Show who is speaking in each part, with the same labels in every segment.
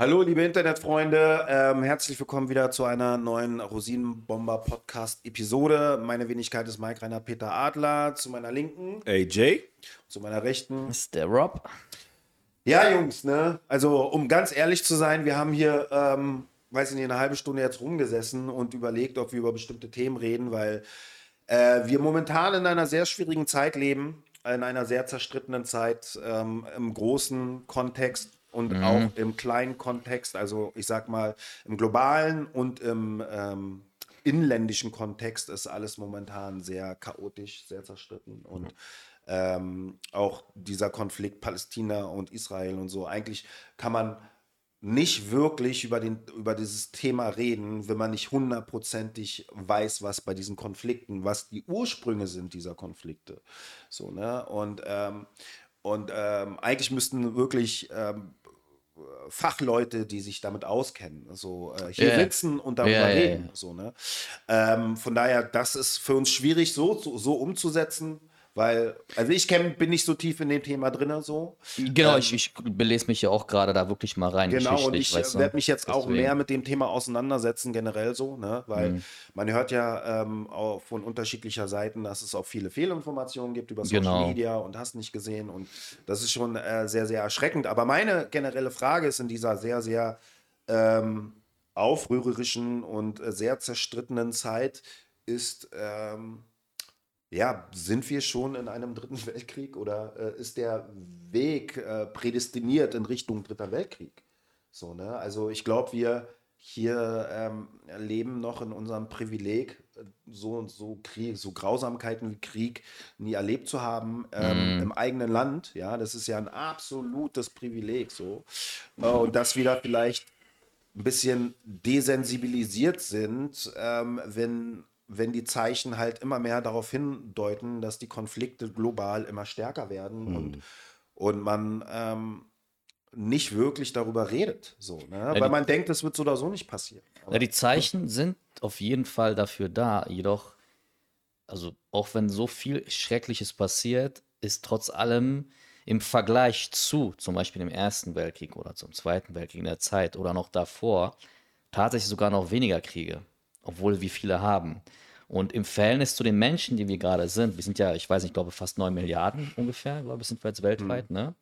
Speaker 1: Hallo, liebe Internetfreunde, ähm, herzlich willkommen wieder zu einer neuen Rosinenbomber-Podcast-Episode. Meine Wenigkeit ist Mike Rainer Peter Adler, zu meiner Linken,
Speaker 2: AJ.
Speaker 1: zu meiner Rechten.
Speaker 3: Ist der Rob.
Speaker 1: Ja, Jungs, ne? Also, um ganz ehrlich zu sein, wir haben hier, ähm, weiß ich nicht, eine halbe Stunde jetzt rumgesessen und überlegt, ob wir über bestimmte Themen reden, weil äh, wir momentan in einer sehr schwierigen Zeit leben, in einer sehr zerstrittenen Zeit ähm, im großen Kontext und
Speaker 3: Mhm.
Speaker 1: auch im kleinen Kontext, also ich sag mal im globalen und im ähm, inländischen Kontext ist alles momentan sehr chaotisch, sehr zerstritten und ähm, auch dieser Konflikt Palästina und Israel und so. Eigentlich kann man nicht wirklich über, den, über dieses Thema reden, wenn man nicht hundertprozentig weiß, was bei diesen Konflikten, was die Ursprünge sind dieser Konflikte. So, ne? Und, ähm, und ähm, eigentlich müssten wirklich ähm, Fachleute, die sich damit auskennen, so äh, hier
Speaker 3: ja.
Speaker 1: sitzen und darüber
Speaker 3: ja,
Speaker 1: reden.
Speaker 3: ja.
Speaker 1: So, ne? ähm, von daher, das ist für uns schwierig so, so, so umzusetzen, weil, also ich kenn, bin nicht so tief in dem Thema drin, so.
Speaker 3: Genau,
Speaker 1: Ähm,
Speaker 3: ich, ich belese mich ja auch gerade da wirklich mal rein.
Speaker 1: Genau, und ich
Speaker 3: du?
Speaker 1: werde mich jetzt auch
Speaker 3: Deswegen.
Speaker 1: mehr mit dem Thema auseinandersetzen, generell so, ne? weil
Speaker 3: Mhm.
Speaker 1: man hört ja ähm, auch von unterschiedlicher Seiten, dass es auch viele Fehlinformationen gibt über Social
Speaker 3: Genau.
Speaker 1: Media und hast nicht gesehen und das ist schon äh, sehr, sehr erschreckend. Aber meine generelle Frage ist in dieser sehr, sehr ähm, aufrührerischen und äh, sehr zerstrittenen Zeit ist, ähm, ja, sind wir schon in einem dritten Weltkrieg oder äh, ist der Weg äh, prädestiniert in Richtung dritter Weltkrieg? So, ne? Also ich glaube, wir hier ähm, leben noch in unserem Privileg, äh, so und so Krieg, so Grausamkeiten wie Krieg nie erlebt zu haben ähm,
Speaker 3: Mhm.
Speaker 1: im eigenen Land. Ja, das ist ja ein absolutes Privileg so. Äh, und dass wir da vielleicht ein bisschen desensibilisiert sind, ähm, wenn, wenn die Zeichen halt immer mehr darauf hindeuten, dass die Konflikte global immer stärker werden und, und man ähm, nicht wirklich darüber redet. So, ne? Weil
Speaker 3: die-
Speaker 1: man denkt, das wird so oder so nicht passieren.
Speaker 3: Ja, die Zeichen sind auf jeden Fall dafür da, jedoch, also auch wenn so viel Schreckliches passiert, ist trotz allem im Vergleich zu zum Beispiel dem Ersten Weltkrieg oder zum Zweiten Weltkrieg in der Zeit oder noch davor tatsächlich sogar noch weniger Kriege, obwohl wir viele haben. Und im Verhältnis zu den Menschen, die wir gerade sind, wir sind ja, ich weiß nicht, ich glaube fast 9 Milliarden ungefähr, glaube ich, sind wir jetzt weltweit, ne?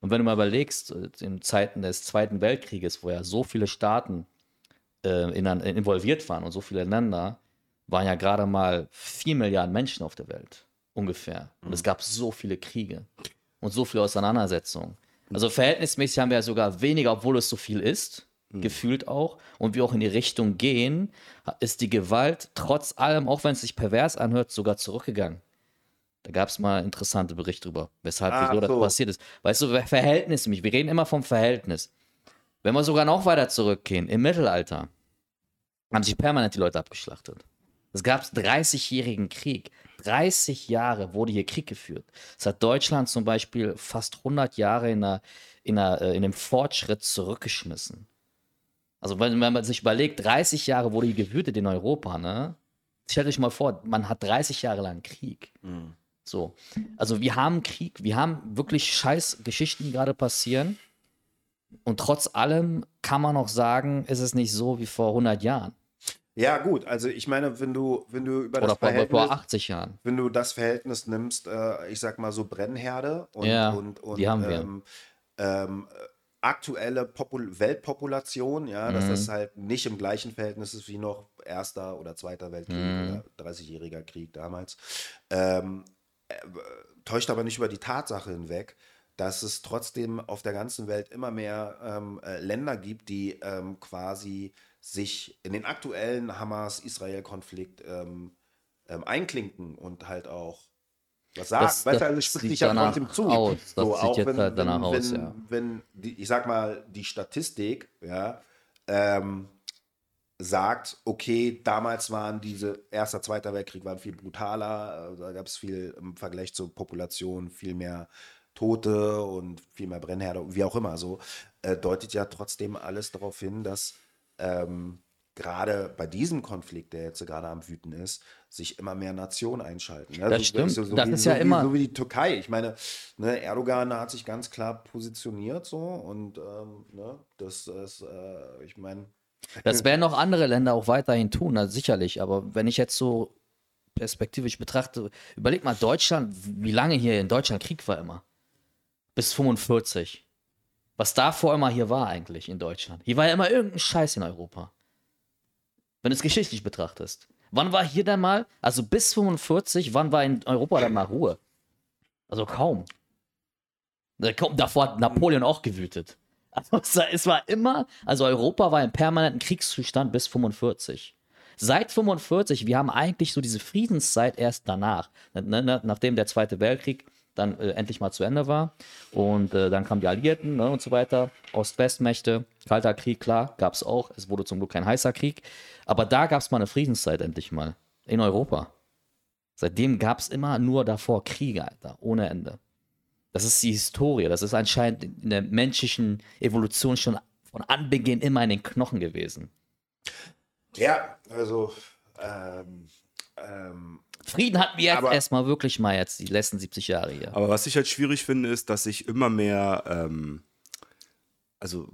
Speaker 3: Und wenn du mal überlegst, äh, in Zeiten des Zweiten Weltkrieges, wo ja so viele Staaten äh, in, involviert waren und so viele Länder, waren ja gerade mal 4 Milliarden Menschen auf der Welt, ungefähr. Und es gab so viele Kriege und so viele Auseinandersetzungen. Also verhältnismäßig haben wir ja sogar weniger, obwohl es so viel ist, gefühlt auch. Und wir auch in die Richtung gehen, ist die Gewalt trotz allem, auch wenn es sich pervers anhört, sogar zurückgegangen. Da gab es mal interessante Berichte drüber, weshalb,
Speaker 1: Ach
Speaker 3: wieso das
Speaker 1: so.
Speaker 3: passiert ist. Weißt du, Verhältnis nämlich, wir reden immer vom Verhältnis. Wenn wir sogar noch weiter zurückgehen, im Mittelalter haben sich permanent die Leute abgeschlachtet. Es gab 30-jährigen Krieg. 30 Jahre wurde hier Krieg geführt. Es hat Deutschland zum Beispiel fast 100 Jahre in, einer, in, einer, äh, in einem Fortschritt zurückgeschmissen. Also wenn, wenn man sich überlegt, 30 Jahre wurde hier gewütet in Europa, ne? Stellt euch mal vor, man hat 30 Jahre lang Krieg. So. Also wir haben Krieg, wir haben wirklich scheiß Geschichten, die gerade passieren. Und trotz allem kann man auch sagen, ist es nicht so wie vor 100 Jahren.
Speaker 1: Ja, gut, also ich meine, wenn du, wenn du über
Speaker 3: Oder
Speaker 1: das
Speaker 3: vor,
Speaker 1: Verhältnis,
Speaker 3: vor 80 Jahren.
Speaker 1: wenn du das Verhältnis nimmst, äh, ich sag mal so Brennherde und,
Speaker 3: Ja,
Speaker 1: und, und
Speaker 3: die haben wir.
Speaker 1: Ähm, ähm, äh, aktuelle Popul Weltpopulation, ja, dass
Speaker 3: Mhm.
Speaker 1: das halt nicht im gleichen Verhältnis ist wie noch Erster oder Zweiter Weltkrieg
Speaker 3: Mhm.
Speaker 1: oder 30-jähriger Krieg damals. Ähm, äh, täuscht aber nicht über die Tatsache hinweg, dass es trotzdem auf der ganzen Welt immer mehr ähm, äh, Länder gibt, die ähm, quasi sich in den aktuellen Hamas-Israel-Konflikt ähm, ähm, einklinken und halt auch was sagen.
Speaker 3: Das-
Speaker 1: weißt du,
Speaker 3: das
Speaker 1: also spricht sich ja trotzdem zu.
Speaker 3: aus. Das
Speaker 1: so,
Speaker 3: sieht
Speaker 1: auch
Speaker 3: jetzt
Speaker 1: wenn,
Speaker 3: halt danach
Speaker 1: wenn,
Speaker 3: aus,
Speaker 1: wenn,
Speaker 3: ja.
Speaker 1: wenn die, ich sag mal, die Statistik, ja, ähm, sagt, okay, damals waren diese Erster, Zweiter Weltkrieg waren viel brutaler, äh, da gab es viel im Vergleich zur Population viel mehr Tote und viel mehr Brennherde, wie auch immer so, äh, deutet ja trotzdem alles darauf hin, dass ähm, gerade bei diesem Konflikt, der jetzt gerade am Wüten ist, sich immer mehr Nationen einschalten. Ne?
Speaker 3: Das
Speaker 1: so,
Speaker 3: stimmt.
Speaker 1: So, so
Speaker 3: das
Speaker 1: wie,
Speaker 3: ist ja
Speaker 1: wie,
Speaker 3: immer.
Speaker 1: So wie die Türkei. Ich meine, ne, Erdogan hat sich ganz klar positioniert so und ähm, ne, das ist, äh, ich meine.
Speaker 3: Das werden noch andere Länder auch weiterhin tun, also sicherlich. Aber wenn ich jetzt so perspektivisch betrachte, überleg mal Deutschland, wie lange hier in Deutschland Krieg war immer. Bis 45. Was davor immer hier war eigentlich in Deutschland. Hier war ja immer irgendein Scheiß in Europa. Wenn du es geschichtlich betrachtest. Wann war hier denn mal, also bis 45, wann war in Europa dann mal Ruhe? Also kaum. Da- kaum- Davor hat Napoleon auch gewütet. Also es war- immer, also Europa war im permanenten Kriegszustand bis 45. Seit 45, wir haben eigentlich so diese Friedenszeit erst danach, nachdem der Zweite Weltkrieg dann äh, endlich mal zu Ende war und äh, dann kamen die Alliierten ne, und so weiter, Ost-West-Mächte, Kalter Krieg, klar, gab es auch, es wurde zum Glück kein heißer Krieg, aber da gab es mal eine Friedenszeit endlich mal, in Europa. Seitdem gab es immer nur davor Kriege, Alter, ohne Ende. Das ist die Historie. Das ist anscheinend in der menschlichen Evolution schon von Anbeginn immer in den Knochen gewesen.
Speaker 1: Ja, also ähm, ähm,
Speaker 3: Frieden hatten wir jetzt erstmal wirklich mal jetzt die letzten 70 Jahre hier.
Speaker 2: Aber was ich halt schwierig finde, ist, dass sich immer mehr, ähm, also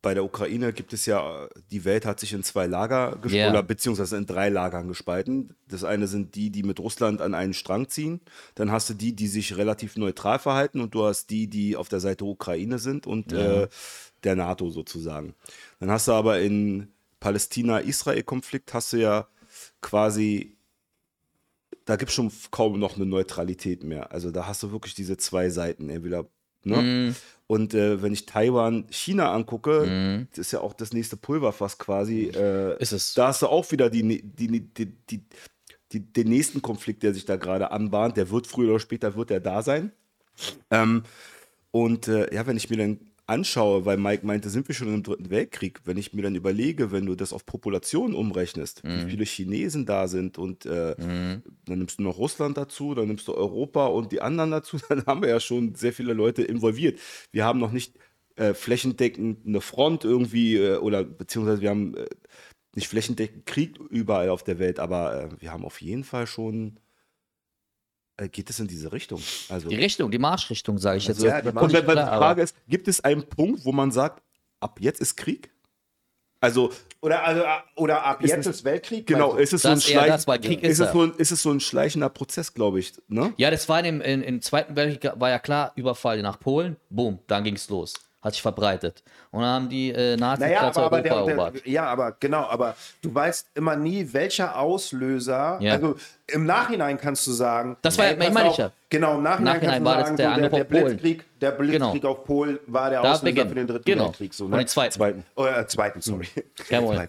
Speaker 2: bei der Ukraine gibt es ja, die Welt hat sich in zwei Lager gespalten,
Speaker 3: Ja.
Speaker 2: oder beziehungsweise in drei Lagern gespalten. Das eine sind die, die mit Russland an einen Strang ziehen. Dann hast du die, die sich relativ neutral verhalten und du hast die, die auf der Seite Ukraine sind und äh, der NATO sozusagen. Dann hast du aber in Palästina-Israel-Konflikt hast du ja quasi da gibt es schon kaum noch eine Neutralität mehr. Also da hast du wirklich diese zwei Seiten. Entweder, ne?
Speaker 3: Mhm.
Speaker 2: Und äh, wenn ich Taiwan, China angucke, das ist ja auch das nächste Pulverfass quasi. Äh,
Speaker 3: Ist es.
Speaker 2: Da hast du auch wieder die, die, die, die, die, den nächsten Konflikt, der sich da gerade anbahnt. Der wird früher oder später wird der da sein. Ähm, und äh, ja, wenn ich mir dann anschaue, weil Mike meinte, sind wir schon im Dritten Weltkrieg, wenn ich mir dann überlege, wenn du das auf Population umrechnest,
Speaker 3: Mhm.
Speaker 2: wie viele Chinesen da sind und äh, dann nimmst du noch Russland dazu, dann nimmst du Europa und die anderen dazu, dann haben wir ja schon sehr viele Leute involviert. Wir haben noch nicht äh, flächendeckend eine Front irgendwie äh, oder beziehungsweise wir haben äh, nicht flächendeckend Krieg überall auf der Welt, aber äh, wir haben auf jeden Fall schon geht es in diese Richtung. Also
Speaker 3: Die Richtung, die Marschrichtung, sage ich jetzt.
Speaker 1: ja,
Speaker 2: und wenn, die Frage ist, gibt es einen Punkt, wo man sagt, ab jetzt ist Krieg? Also,
Speaker 1: oder, also, oder ab
Speaker 2: Ist
Speaker 1: jetzt ist Weltkrieg.
Speaker 2: genau, ist es so ein,
Speaker 3: Das
Speaker 2: Schleich
Speaker 3: Krieg
Speaker 2: ist,
Speaker 3: ist
Speaker 2: es so ein, ist es so ein schleichender Prozess, glaube ich. Ne?
Speaker 3: Ja, das war in dem, in, im Zweiten Weltkrieg war ja klar, Überfall nach Polen, boom, dann ging es los. Hat sich verbreitet. Und dann haben die äh, Nazis
Speaker 1: Naja,
Speaker 3: ganz
Speaker 1: aber, aber
Speaker 3: Europa
Speaker 1: der,
Speaker 3: erobert.
Speaker 1: der, ja, aber genau, aber du weißt immer nie, welcher Auslöser.
Speaker 3: Ja.
Speaker 1: Also im Nachhinein kannst du sagen.
Speaker 3: Das war ja-
Speaker 1: pass
Speaker 3: meine ich ja.
Speaker 1: Genau, im Nachhinein,
Speaker 3: Nachhinein war
Speaker 1: du
Speaker 3: das
Speaker 1: sagen,
Speaker 3: der
Speaker 1: so, der, der. Blitzkrieg, der Blitzkrieg
Speaker 3: Genau.
Speaker 1: auf Polen war der
Speaker 3: Da
Speaker 1: Auslöser für den dritten
Speaker 3: Genau.
Speaker 1: Weltkrieg. So,
Speaker 3: Und
Speaker 1: ne?
Speaker 3: den zweiten.
Speaker 2: Zweiten.
Speaker 1: Oh, äh, zweiten, sorry.
Speaker 3: Kein Problem.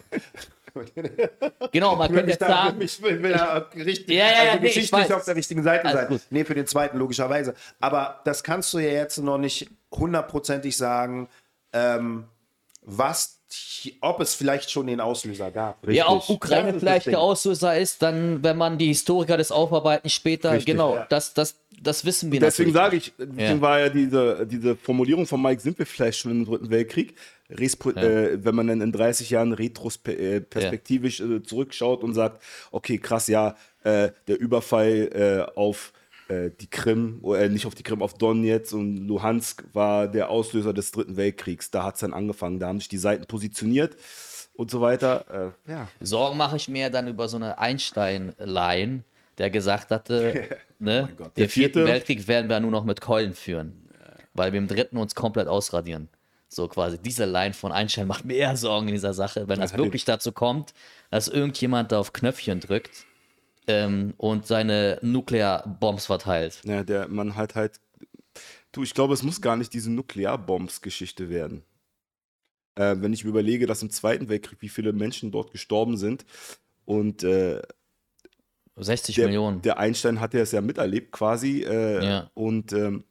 Speaker 3: Genau, man
Speaker 1: Ich will,
Speaker 3: könnte
Speaker 1: mich
Speaker 3: jetzt
Speaker 1: da,
Speaker 3: sagen,
Speaker 1: ich will, will da richtig,
Speaker 3: Ja, ja, ja,
Speaker 1: also
Speaker 3: nee, ich
Speaker 1: geschichtlich auf der richtigen Seite
Speaker 3: Alles
Speaker 1: sein.
Speaker 3: gut.
Speaker 1: Nee, für den zweiten logischerweise. Aber das kannst du ja jetzt noch nicht hundertprozentig sagen, ähm, was, ob es vielleicht schon den Auslöser gab.
Speaker 3: ja, auch
Speaker 1: Das
Speaker 3: Ukraine vielleicht der Auslöser ist, dann, wenn man die Historiker des Aufarbeiten später,
Speaker 2: Richtig,
Speaker 3: genau,
Speaker 1: ja.
Speaker 3: das, das, das wissen wir
Speaker 2: Deswegen
Speaker 3: natürlich.
Speaker 2: sage ich, deswegen war ja diese, diese Formulierung von Mike, sind wir vielleicht schon im Dritten Weltkrieg? Respro äh, wenn man dann in 30 Jahren retrospektivisch äh, zurückschaut und sagt, okay, krass, ja, äh, der Überfall äh, auf äh, die Krim, oder äh, nicht auf die Krim, auf Donetsk und Luhansk war der Auslöser des Dritten Weltkriegs. Da hat es dann angefangen, da haben sich die Seiten positioniert und so weiter. Äh, ja.
Speaker 3: Sorgen mache ich mir dann über so eine Einstein-Line, der gesagt hatte, ne,
Speaker 2: Gott.
Speaker 3: den
Speaker 2: Der
Speaker 3: vierten
Speaker 2: vierte-
Speaker 3: Weltkrieg werden wir nur noch mit Keulen führen, weil wir im dritten uns komplett ausradieren. So quasi, diese Line von Einstein macht mir eher Sorgen in dieser Sache, wenn das wirklich dazu kommt, dass irgendjemand da auf Knöpfchen drückt ähm, und seine Nuklearbombs verteilt.
Speaker 2: Ja, der man halt halt. Du, ich glaube, es muss gar nicht diese Nuklearbombs-Geschichte werden. Äh, wenn ich mir überlege, dass im Zweiten Weltkrieg, wie viele Menschen dort gestorben sind und äh,
Speaker 3: 60
Speaker 2: der,
Speaker 3: Millionen.
Speaker 2: der Einstein hat ja es ja miterlebt quasi äh,
Speaker 3: Ja.
Speaker 2: und ähm,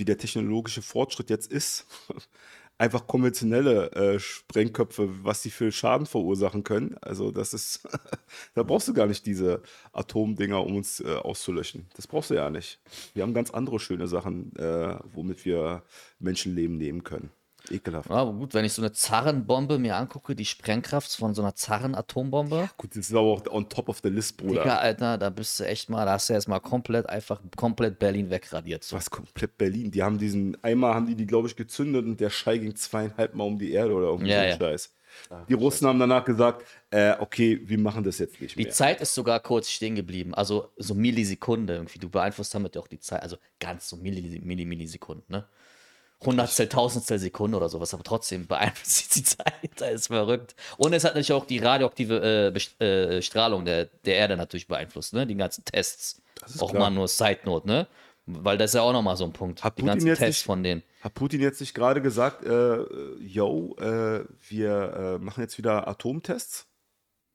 Speaker 2: wie der technologische Fortschritt jetzt ist, einfach konventionelle äh, Sprengköpfe, was die für Schaden verursachen können. Also das ist, da brauchst du gar nicht diese Atomdinger, um uns äh, auszulöschen. Das brauchst du ja nicht. Wir haben ganz andere schöne Sachen, äh, womit wir Menschenleben nehmen können. Ekelhaft.
Speaker 3: Ja, aber gut, wenn ich so eine Zarrenbombe mir angucke, die Sprengkraft von so einer Zarren-Atombombe.
Speaker 2: Gut, das ist aber auch on top of the list, Bruder.
Speaker 3: Digga, Alter, da bist du echt mal, da hast du erst mal komplett einfach komplett Berlin wegradiert. So.
Speaker 2: Was komplett Berlin. Die haben diesen, einmal haben die die, glaube ich, gezündet und der Schall ging zweieinhalb Mal um die Erde oder irgendwie
Speaker 3: Ja,
Speaker 2: so ein
Speaker 3: ja.
Speaker 2: Scheiß. Die Russen haben danach gesagt, äh, okay, wir machen das jetzt nicht
Speaker 3: Die
Speaker 2: mehr.
Speaker 3: Zeit ist sogar kurz stehen geblieben. Also so Millisekunde irgendwie. Du beeinflusst damit auch die Zeit. Also ganz so Milli, Milli, Millisekunden, ne? Hundertstel, Tausendstel Sekunde oder sowas, aber trotzdem beeinflusst die Zeit. Das ist verrückt. Und es hat natürlich auch die radioaktive äh, äh, Strahlung der, der Erde natürlich beeinflusst, ne? Die ganzen Tests. Auch
Speaker 2: klar.
Speaker 3: mal nur Side Note, ne? Weil das ist ja auch nochmal so ein Punkt.
Speaker 2: Hat
Speaker 3: die
Speaker 2: Putin
Speaker 3: ganzen
Speaker 2: jetzt
Speaker 3: Tests
Speaker 2: nicht-
Speaker 3: von denen.
Speaker 2: Hat Putin jetzt nicht gerade gesagt, äh, äh, yo, äh, wir äh, machen jetzt wieder Atomtests?
Speaker 1: Da habe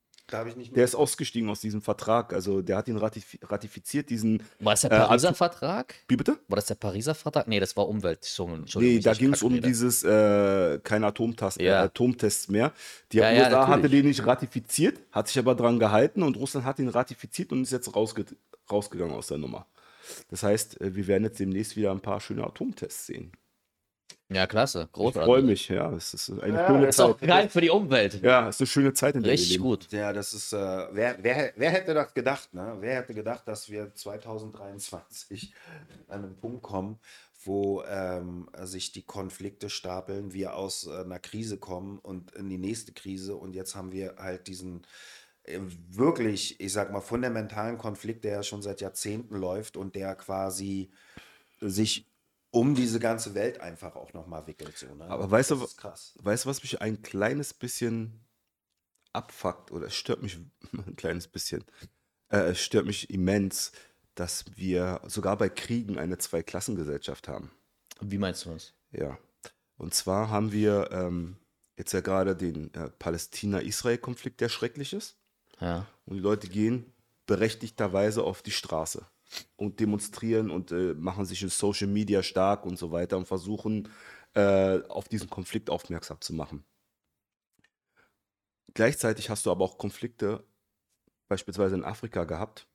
Speaker 1: ich nicht
Speaker 2: Der ist ausgestiegen aus diesem Vertrag. Also der hat ihn ratif ratifiziert, diesen.
Speaker 3: War das der
Speaker 2: Äh,
Speaker 3: Pariser
Speaker 2: Atom-
Speaker 3: Vertrag?
Speaker 2: Wie bitte?
Speaker 3: War das der Pariser Vertrag? Nee, das war Umwelt.
Speaker 2: Nee, da ging es um
Speaker 3: rede.
Speaker 2: dieses äh, keine Atomtests, äh,
Speaker 3: Ja.
Speaker 2: Atomtests mehr. Die
Speaker 3: Ja, ja,
Speaker 2: USA hatte
Speaker 3: natürlich.
Speaker 2: den nicht ratifiziert, hat sich aber dran gehalten und Russland hat ihn ratifiziert und ist jetzt rausge rausgegangen aus der Nummer. Das heißt, äh, wir werden jetzt demnächst wieder ein paar schöne Atomtests sehen.
Speaker 3: Ja, klasse.
Speaker 2: Ich
Speaker 3: Großartig.
Speaker 2: freue mich, ja. Es ist eine
Speaker 1: Ja,
Speaker 2: schöne
Speaker 3: Das ist auch
Speaker 2: Zeit.
Speaker 3: geil für die Umwelt.
Speaker 2: Ja, es ist eine schöne Zeit, in der
Speaker 3: Richtig gut.
Speaker 1: Ja, das ist, äh, wer, wer, wer hätte das gedacht, ne? Wer hätte gedacht, dass wir 2023 an einen Punkt kommen, wo ähm, sich die Konflikte stapeln, wir aus äh, einer Krise kommen und in die nächste Krise und jetzt haben wir halt diesen äh, wirklich, ich sag mal, fundamentalen Konflikt, der ja schon seit Jahrzehnten läuft und der quasi sich um diese ganze Welt einfach auch nochmal wickelt. So, ne?
Speaker 2: Aber weißt du,
Speaker 1: das ist krass.
Speaker 2: Weißt du, was mich ein kleines bisschen abfuckt oder es stört mich ein kleines bisschen? Äh, es stört mich immens, dass wir sogar bei Kriegen eine Zweiklassengesellschaft haben.
Speaker 3: Wie meinst du das?
Speaker 2: Ja. Und zwar haben wir ähm, jetzt ja gerade den äh, Palästina-Israel-Konflikt, der schrecklich ist.
Speaker 3: Ja.
Speaker 2: Und die Leute gehen berechtigterweise auf die Straße und demonstrieren und äh, machen sich in Social Media stark und so weiter und versuchen, äh, auf diesen Konflikt aufmerksam zu machen. Gleichzeitig hast du aber auch Konflikte, beispielsweise in Afrika gehabt,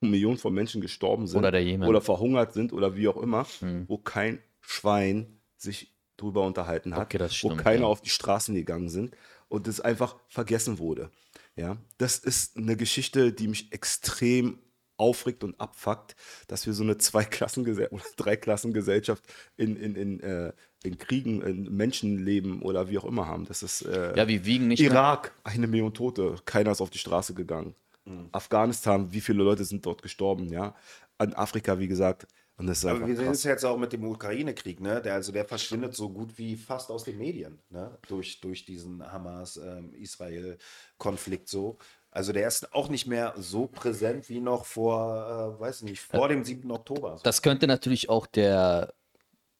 Speaker 2: wo Millionen von Menschen gestorben sind
Speaker 3: Oder
Speaker 2: oder verhungert sind oder wie auch immer,
Speaker 3: Hm.
Speaker 2: wo kein Schwein sich drüber unterhalten hat,
Speaker 3: Okay, das
Speaker 2: wo
Speaker 3: stimmt,
Speaker 2: keiner
Speaker 3: ja.
Speaker 2: auf die Straßen gegangen sind und es einfach vergessen wurde. Ja, das ist eine Geschichte, die mich extrem aufregt und abfuckt, dass wir so eine Zweiklassengesellschaft oder Dreiklassengesellschaft in, in, in, äh, in Kriegen, in Menschenleben oder wie auch immer haben. Das ist äh,
Speaker 3: Ja, wir wiegen nicht mehr.
Speaker 2: Irak, eine Million Tote, keiner ist auf die Straße gegangen.
Speaker 3: Mhm.
Speaker 2: Afghanistan, wie viele Leute sind dort gestorben, ja? An Afrika, wie gesagt. Und das ist
Speaker 1: Aber wir sehen
Speaker 2: krass.
Speaker 1: es jetzt auch mit dem Ukraine-Krieg, ne? Der, also der verschwindet so gut wie fast aus den Medien, ne? Durch, durch diesen Hamas-Israel-Konflikt so. Also der ist auch nicht mehr so präsent wie noch vor, äh, weiß nicht, vor dem 7. Oktober.
Speaker 3: Das könnte natürlich auch der.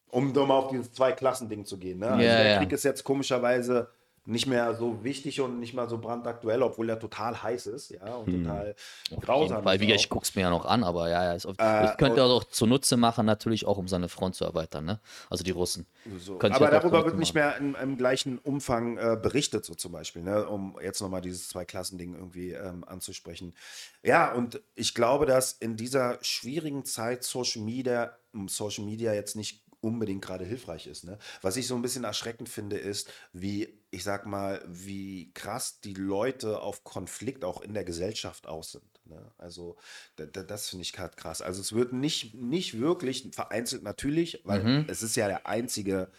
Speaker 1: Um doch mal auf dieses Zwei-Klassen-Ding zu gehen. Ne? Also
Speaker 3: Ja,
Speaker 1: der
Speaker 3: ja.
Speaker 1: Krieg ist jetzt komischerweise nicht mehr so wichtig und nicht mal so brandaktuell, obwohl er total heiß ist, ja, und total
Speaker 3: Auf
Speaker 1: grausam ist
Speaker 3: Wie ich guck's mir ja noch an, aber ja, ja. Ist auf,
Speaker 1: Äh,
Speaker 3: ich könnte
Speaker 1: und-
Speaker 3: auch zunutze machen, natürlich auch, um seine Front zu erweitern, ne? Also die Russen.
Speaker 1: So. Aber
Speaker 3: auch
Speaker 1: darüber wird nicht mehr im, im gleichen Umfang äh, berichtet, so zum Beispiel, ne? um jetzt nochmal dieses Zwei-Klassen-Ding irgendwie ähm, anzusprechen. Ja, und ich glaube, dass in dieser schwierigen Zeit Social Media, um Social Media jetzt nicht unbedingt gerade hilfreich ist. Ne? Was ich so ein bisschen erschreckend finde, ist, wie, ich sag mal, wie krass die Leute auf Konflikt auch in der Gesellschaft aus sind. Ne? Also, da, da, das finde ich gerade krass. Also, es wird nicht, nicht wirklich, vereinzelt natürlich, weil
Speaker 3: Mhm.
Speaker 1: es ist ja der einzige,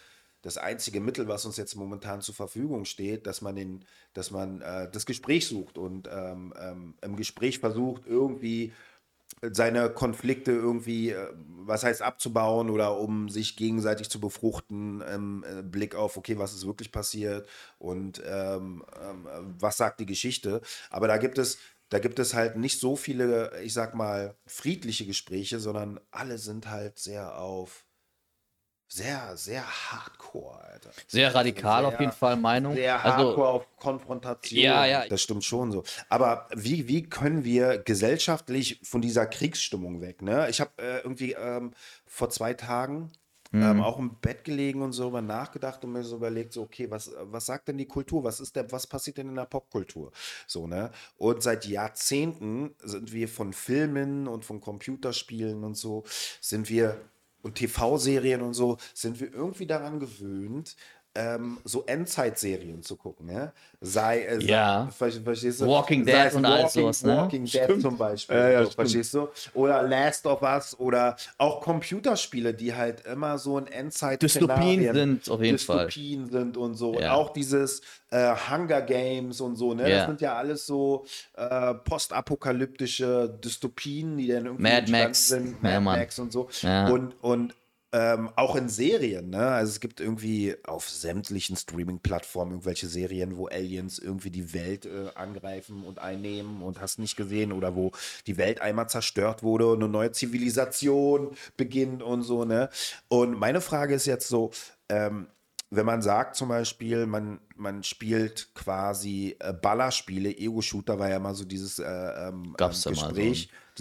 Speaker 1: das einzige Mittel, was uns jetzt momentan zur Verfügung steht, dass man den, dass man äh, das Gespräch sucht und ähm, ähm, im Gespräch versucht, irgendwie seine Konflikte irgendwie, äh, was heißt abzubauen oder um sich gegenseitig zu befruchten, im äh, Blick auf, okay, was ist wirklich passiert und ähm, ähm, äh, was sagt die Geschichte. Aber da gibt es, da gibt es halt nicht so viele, ich sag mal, friedliche Gespräche, sondern alle sind halt sehr auf sehr, sehr hardcore, Alter.
Speaker 3: Sehr radikal
Speaker 1: Sehr-
Speaker 3: auf jeden Fall Meinung.
Speaker 1: Sehr
Speaker 3: also,
Speaker 1: hardcore auf Konfrontation.
Speaker 3: Ja, ja.
Speaker 1: Das stimmt schon so. Aber wie, wie können wir gesellschaftlich von dieser Kriegsstimmung weg? Ne? Ich habe äh, irgendwie ähm, vor zwei Tagen
Speaker 3: Mhm.
Speaker 1: ähm, auch im Bett gelegen und so über nachgedacht und mir so überlegt, so, okay, was, was sagt denn die Kultur? Was ist der, was passiert denn in der Popkultur? So, ne? Und seit Jahrzehnten sind wir von Filmen und von Computerspielen und so, sind wir und TV-Serien und so sind wir irgendwie daran gewöhnt, ähm, so Endzeitserien zu gucken, ne? Sei es,
Speaker 3: Ja.
Speaker 1: ver- verstehst du?
Speaker 3: Walking
Speaker 1: Sei
Speaker 3: Dead und
Speaker 1: Walking,
Speaker 3: sowas, ne?
Speaker 1: Walking Dead zum Beispiel,
Speaker 2: Ja, ja,
Speaker 1: so,
Speaker 2: stimmt.
Speaker 1: verstehst du? Oder Last of Us oder auch Computerspiele, die halt immer so ein Endzeit
Speaker 3: Dystopien sind auf jeden Fall.
Speaker 1: Dystopien sind und so. Und
Speaker 3: Ja.
Speaker 1: auch dieses äh, Hunger Games und so, ne?
Speaker 3: Ja.
Speaker 1: Das sind ja alles so äh, postapokalyptische Dystopien, die dann irgendwie
Speaker 3: Mad Max.
Speaker 1: sind.
Speaker 3: Ja,
Speaker 1: Mad. Max und so.
Speaker 3: Ja.
Speaker 1: Und, und ähm, auch in Serien, ne? Also es gibt irgendwie auf sämtlichen Streaming-Plattformen irgendwelche Serien, wo Aliens irgendwie die Welt äh, angreifen und einnehmen und hast nicht gesehen oder wo die Welt einmal zerstört wurde und eine neue Zivilisation beginnt und so, ne? Und meine Frage ist jetzt so, ähm, wenn man sagt zum Beispiel, man, man spielt quasi äh, Ballerspiele, Ego-Shooter war ja mal so dieses äh, ähm,
Speaker 3: Gab's ja mal so.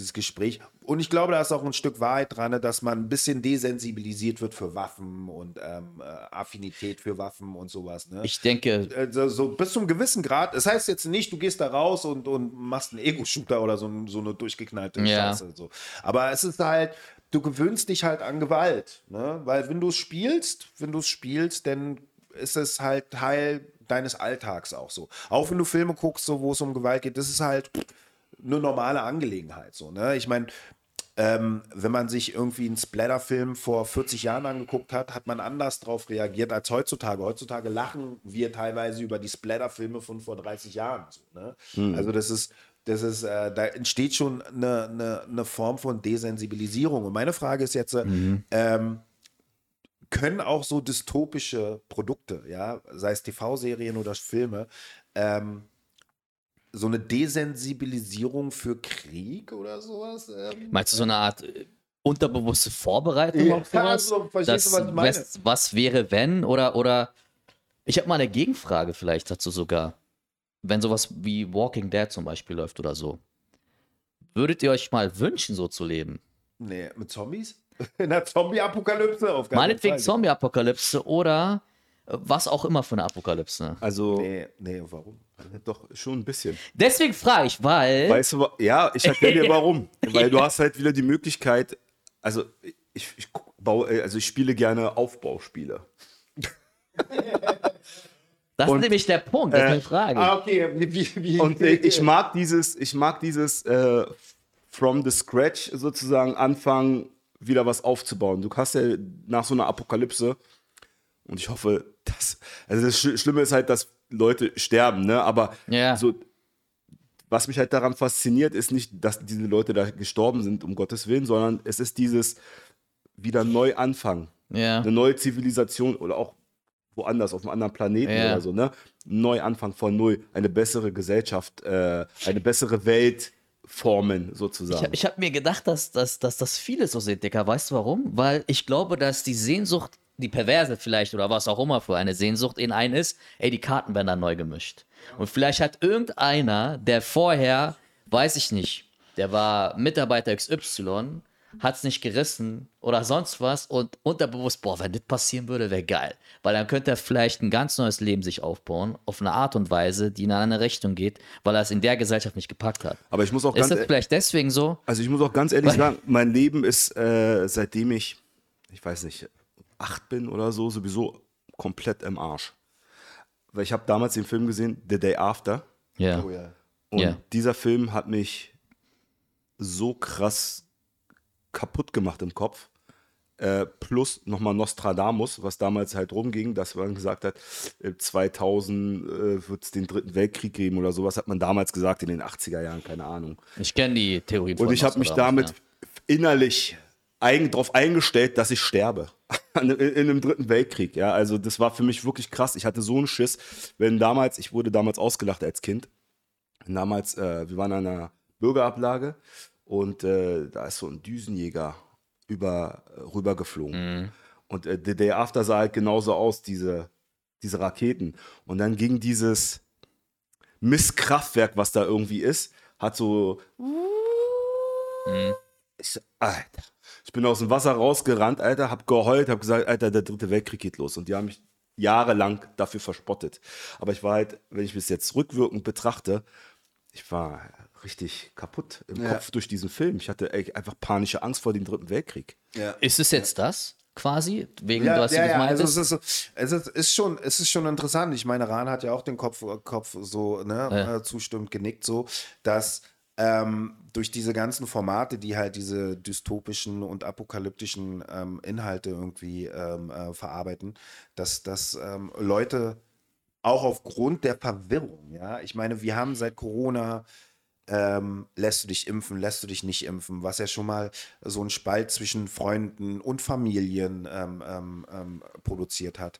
Speaker 1: Gespräch, dieses Gespräch. Und ich glaube, da ist auch ein Stück Wahrheit dran, ne, dass man ein bisschen desensibilisiert wird für Waffen und ähm, äh, Affinität für Waffen und sowas. Ne?
Speaker 3: Ich denke,
Speaker 1: Äh, so, bis zum gewissen Grad. Das heißt jetzt nicht, du gehst da raus und, und machst einen Ego-Shooter oder so, so eine durchgeknallte
Speaker 3: Ja.
Speaker 1: Scheiße. So. Aber es ist halt, du gewöhnst dich halt an Gewalt. Ne? Weil wenn du es spielst, wenn du es spielst, dann ist es halt Teil deines Alltags auch so. Auch wenn du Filme guckst, so, wo es um Gewalt geht, das ist halt eine normale Angelegenheit. So, ne? Ich meine, ähm, wenn man sich irgendwie einen Splatter-Film vor 40 Jahren angeguckt hat, hat man anders drauf reagiert als heutzutage. Heutzutage lachen wir teilweise über die Splatter-Filme von vor 30 Jahren. So, ne? Also das ist, das ist, äh, da entsteht schon eine, eine, eine Form von Desensibilisierung. Und meine Frage ist jetzt, äh, ähm, können auch so dystopische Produkte, ja, sei es TV-Serien oder Filme, ähm, so eine Desensibilisierung für Krieg oder sowas? Ähm,
Speaker 3: meinst du so eine Art äh, unterbewusste Vorbereitung
Speaker 1: Ja,
Speaker 3: auf sowas?
Speaker 1: so, verstehst du, was
Speaker 3: was, was wäre, wenn? Oder, oder ich habe mal eine Gegenfrage vielleicht dazu sogar. Wenn sowas wie Walking Dead zum Beispiel läuft oder so. Würdet ihr euch mal wünschen, so zu leben?
Speaker 1: Nee, mit Zombies? In der Zombie-Apokalypse auf
Speaker 3: Meinetwegen. Zombie-Apokalypse oder was auch immer für eine Apokalypse.
Speaker 2: Also,
Speaker 1: Nee, nee, warum?
Speaker 2: doch, schon ein bisschen.
Speaker 3: Deswegen frage ich, weil.
Speaker 2: Weißt du, ja, ich erkläre dir warum. Weil du hast halt wieder die Möglichkeit, also ich, ich, guck- baue, äh, also ich spiele gerne Aufbauspiele.
Speaker 3: das
Speaker 2: und,
Speaker 3: ist nämlich der Punkt, das ist
Speaker 2: äh,
Speaker 3: meine Frage.
Speaker 1: Ah, okay. Wie, wie, wie,
Speaker 2: Und äh, ich mag dieses, ich mag dieses äh, from the scratch sozusagen anfangen, wieder was aufzubauen. Du hast ja nach so einer Apokalypse, und ich hoffe, dass, also das Sch- Schlimme ist halt, dass Leute sterben, ne? Aber
Speaker 3: Ja.
Speaker 2: so, was mich halt daran fasziniert, ist nicht, dass diese Leute da gestorben sind, um Gottes Willen, sondern es ist dieses wieder neu anfangen.
Speaker 3: ja.
Speaker 2: Eine neue Zivilisation oder auch woanders, auf einem anderen Planeten
Speaker 3: Ja.
Speaker 2: oder so, ne? Neu anfangen von null, eine bessere Gesellschaft, äh, eine bessere Welt formen,
Speaker 3: Ich,
Speaker 2: sozusagen.
Speaker 3: ich habe mir gedacht, dass, dass, dass das viele so sind, Dicker. Weißt du warum? Weil ich glaube, dass die Sehnsucht, die perverse vielleicht oder was auch immer für eine Sehnsucht in einen ist, ey, die Karten werden dann neu gemischt. Und vielleicht hat irgendeiner, der vorher, weiß ich nicht, der war Mitarbeiter XY, hat es nicht gerissen oder sonst was und unterbewusst, boah, wenn das passieren würde, wäre geil. Weil dann könnte er vielleicht ein ganz neues Leben sich aufbauen, auf eine Art und Weise, die in eine Richtung geht, weil er es in der Gesellschaft nicht gepackt hat.
Speaker 2: Aber ich muss auch
Speaker 3: Ist
Speaker 2: ganz,
Speaker 3: das vielleicht deswegen so?
Speaker 2: also ich muss auch ganz ehrlich sagen, mein Leben ist, äh, seitdem ich, ich weiß nicht, acht bin oder so, sowieso komplett im Arsch. Weil ich habe damals den Film gesehen, The Day After.
Speaker 3: Ja.
Speaker 1: Oh ja.
Speaker 2: Und
Speaker 3: Ja.
Speaker 2: dieser Film hat mich so krass kaputt gemacht im Kopf. Äh, plus nochmal Nostradamus, was damals halt rumging, dass man gesagt hat, äh, 2000 äh, wird es den dritten Weltkrieg geben oder sowas, hat man damals gesagt in den 80er Jahren, keine Ahnung.
Speaker 3: Ich kenne die Theorien
Speaker 2: Und ich habe mich damit
Speaker 3: Nostradamus,
Speaker 2: innerlich ein, darauf eingestellt, dass ich sterbe. in, in einem dritten Weltkrieg, ja. Also das war für mich wirklich krass. Ich hatte so einen Schiss, wenn damals, ich wurde damals ausgelacht als Kind. Damals, äh, wir waren an einer Bürgerablage und äh, da ist so ein Düsenjäger über, äh, rübergeflogen. Und äh, The Day After sah halt genauso aus, diese, diese Raketen. Und dann ging dieses Misskraftwerk, was da irgendwie ist, hat so. Ich, so, Alter. Ich bin aus dem Wasser rausgerannt, Alter, hab geheult, hab gesagt, Alter, der dritte Weltkrieg geht los. Und die haben mich jahrelang dafür verspottet. Aber ich war halt, wenn ich es jetzt rückwirkend betrachte, ich war richtig kaputt im
Speaker 1: Ja.
Speaker 2: Kopf durch diesen Film. Ich hatte ey, einfach panische Angst vor dem dritten Weltkrieg.
Speaker 1: Ja.
Speaker 3: Ist es jetzt das quasi? Wegen,
Speaker 1: Ja,
Speaker 3: du hast
Speaker 1: ja,
Speaker 3: ja,
Speaker 1: also es ist, es, ist, ist schon, es ist schon interessant. Ich meine, Rahn hat ja auch den Kopf, Kopf so ne,
Speaker 3: Ja.
Speaker 1: äh, zustimmend genickt, so, dass ähm, durch diese ganzen Formate, die halt diese dystopischen und apokalyptischen ähm, Inhalte irgendwie ähm, äh, verarbeiten, dass, dass ähm, Leute auch aufgrund der Verwirrung, ja, ich meine, wir haben seit Corona ähm, lässt du dich impfen, lässt du dich nicht impfen, was ja schon mal so einen Spalt zwischen Freunden und Familien ähm, ähm, ähm, produziert hat.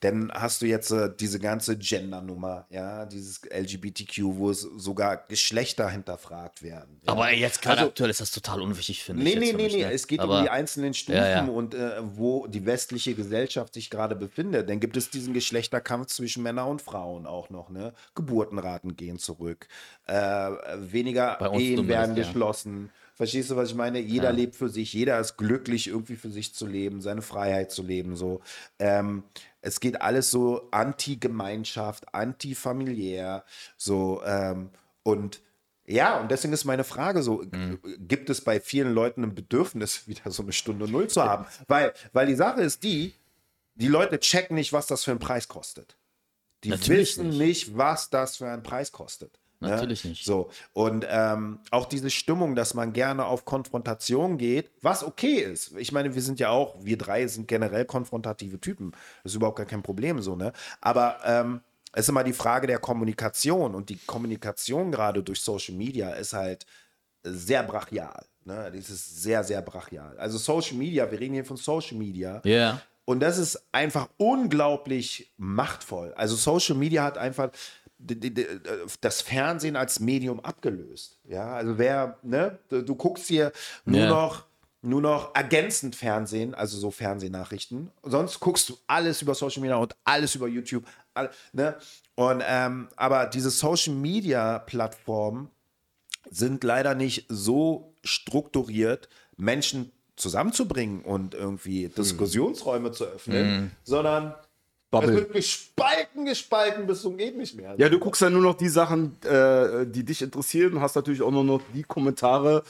Speaker 1: Dann hast du jetzt äh, diese ganze Gender-Nummer, ja, dieses LGBTQ, wo es sogar Geschlechter hinterfragt werden. Ja.
Speaker 3: Aber jetzt gerade
Speaker 1: Also-
Speaker 3: aktuell ist das total unwichtig, finde
Speaker 1: Nee,
Speaker 3: ich.
Speaker 1: nee, nee,
Speaker 3: mich,
Speaker 1: nee.
Speaker 3: ne?
Speaker 1: Es geht
Speaker 3: Aber
Speaker 1: um die einzelnen Stufen
Speaker 3: Ja, ja.
Speaker 1: und äh, wo die westliche Gesellschaft sich gerade befindet. Dann gibt es diesen Geschlechterkampf zwischen Männern und Frauen auch noch. Ne? Geburtenraten gehen zurück. Äh, weniger Ehen werden geschlossen. Verstehst du, was ich meine? Jeder lebt für sich, jeder ist glücklich, irgendwie für sich zu leben, seine Freiheit zu leben. So. Ähm, es geht alles so anti-Gemeinschaft, anti-familiär. So, ähm, und ja, und deswegen ist meine Frage so,
Speaker 3: Mhm.
Speaker 1: gibt es bei vielen Leuten ein Bedürfnis, wieder so eine Stunde Null zu haben? Weil, weil die Sache ist die, die Leute checken nicht, was das für einen Preis kostet. Die
Speaker 3: Natürlich
Speaker 1: wissen
Speaker 3: nicht.
Speaker 1: nicht. was das für einen Preis kostet. Ne?
Speaker 3: Natürlich nicht.
Speaker 1: So, und ähm, auch diese Stimmung, dass man gerne auf Konfrontation geht, was okay ist. Ich meine, wir sind ja auch, wir drei sind generell konfrontative Typen. Das ist überhaupt gar kein Problem so, ne? Aber ähm, es ist immer die Frage der Kommunikation und die Kommunikation gerade durch Social Media ist halt sehr brachial. Ne? Das ist sehr, sehr brachial. Also Social Media, wir reden hier von Social Media.
Speaker 3: Ja.
Speaker 1: Und das ist einfach unglaublich machtvoll. Also Social Media hat einfach das Fernsehen als Medium abgelöst. Ja, also wer, ne, du guckst hier nur
Speaker 3: Ja.
Speaker 1: noch nur noch ergänzend Fernsehen, also so Fernsehnachrichten. Sonst guckst du alles über Social Media und alles über YouTube. All, ne? Und ähm, aber diese Social Media Plattformen sind leider nicht so strukturiert, Menschen zusammenzubringen und irgendwie Diskussionsräume zu öffnen, sondern es
Speaker 2: Bubble.
Speaker 1: wird gespalten, gespalten bis zum geht nicht mehr.
Speaker 2: Ja, du guckst ja nur noch die Sachen, äh, die dich interessieren und hast natürlich auch nur noch die Kommentare.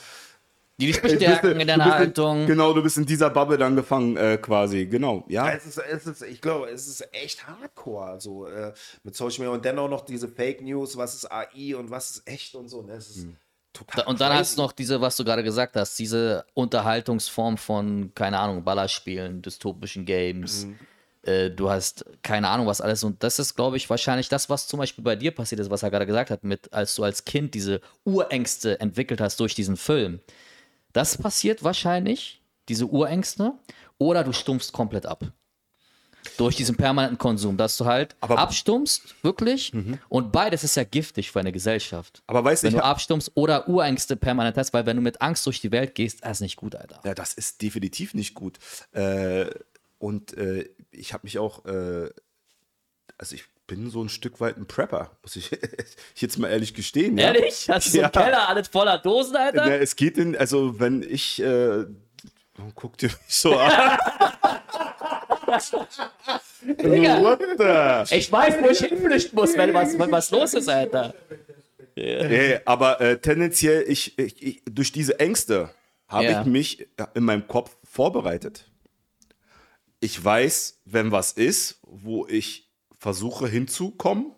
Speaker 3: Die dich
Speaker 2: Äh, bist
Speaker 3: bestärken in deiner Haltung.
Speaker 2: Genau, du bist in dieser Bubble dann gefangen, äh, quasi. Genau, ja.
Speaker 1: Es ist, es ist, ich glaube, es ist echt hardcore, so äh, mit Social Media und dennoch noch diese Fake News, was ist AI und was ist echt und so. Ne? Es ist total.
Speaker 3: Und dann
Speaker 1: crazy.
Speaker 3: hast du noch diese, was du gerade gesagt hast, diese Unterhaltungsform von, keine Ahnung, Ballerspielen, dystopischen Games.
Speaker 1: Mhm.
Speaker 3: Äh, du hast keine Ahnung, was alles. Und das ist, glaube ich, wahrscheinlich das, was zum Beispiel bei dir passiert ist, was er gerade gesagt hat, mit, als du als Kind diese Urängste entwickelt hast durch diesen Film. Das passiert wahrscheinlich, diese Urängste, oder du stumpfst komplett ab. Durch diesen permanenten Konsum, dass du halt
Speaker 2: Aber-
Speaker 3: abstumpfst, wirklich. Und beides ist ja giftig für eine Gesellschaft.
Speaker 2: Aber weißt du,
Speaker 3: Wenn du abstumpfst oder Urängste permanent hast, weil wenn du mit Angst durch die Welt gehst, das ist nicht gut, Alter.
Speaker 2: Ja, das ist definitiv nicht gut. Äh, und äh, ich habe mich auch, äh, also ich bin so ein Stück weit ein Prepper, muss ich jetzt mal ehrlich gestehen. Ja?
Speaker 3: Ehrlich? Hast du so einen
Speaker 2: Ja.
Speaker 3: Keller alles voller Dosen, Alter?
Speaker 2: Na, es geht in, also wenn ich, äh, guck dir mich so an.
Speaker 3: Digga, ich weiß, wo ich hinflüchten muss, wenn was, wenn was los ist, Alter.
Speaker 2: Nee, aber äh, tendenziell, ich, ich, ich, durch diese Ängste habe
Speaker 3: Ja.
Speaker 2: ich mich in meinem Kopf vorbereitet. Ich weiß, wenn was ist, wo ich versuche hinzukommen.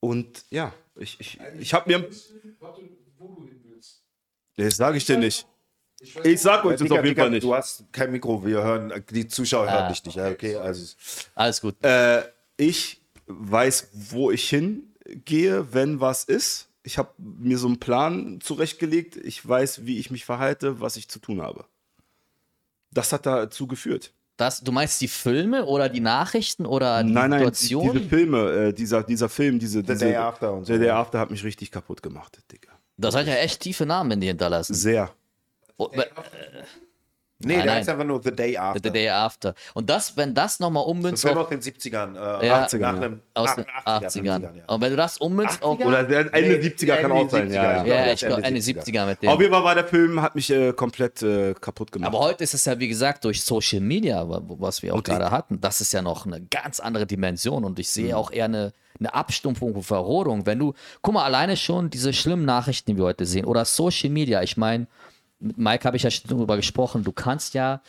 Speaker 2: Und ja, ich, ich, ich habe mir. Das sage ich dir nicht. Ich sag euch das
Speaker 1: Digga,
Speaker 2: auf jeden
Speaker 1: Digga,
Speaker 2: Fall nicht.
Speaker 1: Du hast kein Mikro, wir hören, die Zuschauer
Speaker 3: Ah.
Speaker 1: hören dich nicht. Ja, okay, also
Speaker 3: Alles gut.
Speaker 2: Äh, ich weiß, wo ich hingehe, wenn was ist. Ich habe mir so einen Plan zurechtgelegt. Ich weiß, wie ich mich verhalte, was ich zu tun habe. Das hat dazu geführt.
Speaker 3: Das, du meinst die Filme oder die Nachrichten oder die
Speaker 2: Nein, nein, die,
Speaker 3: Situation?
Speaker 2: diese Filme, äh, dieser, dieser Film, diese.
Speaker 1: The
Speaker 2: diese,
Speaker 1: Day After und so.
Speaker 2: The Day After hat mich richtig kaputt gemacht, Digga.
Speaker 3: das hat ja echt tiefe Namen in dir hinterlassen.
Speaker 2: Sehr.
Speaker 3: Oh, äh,
Speaker 1: Nee,
Speaker 3: Nein,
Speaker 1: der ist einfach nur The Day After.
Speaker 3: The Day After. Und das, wenn das nochmal
Speaker 1: das
Speaker 3: ummünzt
Speaker 1: war
Speaker 3: auf,
Speaker 1: noch den 70ern, äh,
Speaker 3: Ja.
Speaker 1: 80ern, nach einem
Speaker 3: aus den
Speaker 1: 80er,
Speaker 3: 80ern.
Speaker 1: ja.
Speaker 3: Und wenn du das ummünzt auf.
Speaker 2: Oder der Ende 70er kann auch sein.
Speaker 1: 70er,
Speaker 2: Ja, ja.
Speaker 1: ja. Das
Speaker 3: ich glaube,
Speaker 1: Ende
Speaker 3: Ende
Speaker 1: 70er.
Speaker 3: 70er mit dem.
Speaker 2: Auf jeden Fall war der Film, hat mich äh, komplett äh, kaputt gemacht.
Speaker 3: Aber heute ist es ja, wie gesagt, durch Social Media, wa- was wir auch
Speaker 2: die-
Speaker 3: gerade hatten, das ist ja noch eine ganz andere Dimension und ich
Speaker 2: Mhm.
Speaker 3: sehe auch eher eine, eine Abstumpfung und Verrodung. Wenn du, guck mal, alleine schon diese schlimmen Nachrichten, die wir heute sehen, oder Social Media, ich meine, mit Mike habe ich ja schon darüber gesprochen, du kannst ja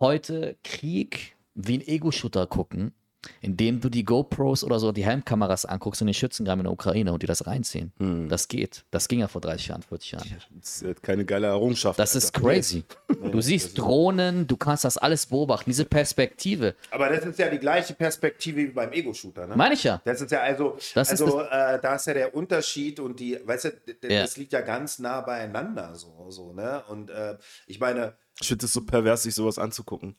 Speaker 3: heute Krieg wie ein Ego-Shooter gucken, indem du die GoPros oder so, die Helmkameras anguckst und den Schützengraben in der Ukraine und die das reinziehen.
Speaker 2: Hm.
Speaker 3: Das geht. Das ging ja vor 30 Jahren, 40 Jahren.
Speaker 2: Das ist keine geile Errungenschaft.
Speaker 3: Das ist crazy. Du siehst Drohnen, du kannst das alles beobachten, diese Perspektive.
Speaker 1: Aber das ist ja die gleiche Perspektive wie beim Ego-Shooter, ne?
Speaker 3: Meine ich ja.
Speaker 1: Das ist ja also,
Speaker 3: Das ist
Speaker 1: also äh, da ist ja der Unterschied und die, weißt du,
Speaker 3: Ja.
Speaker 1: das liegt ja ganz nah beieinander so, so ne? Und äh, ich meine,
Speaker 2: Ich finde es so pervers, sich sowas anzugucken.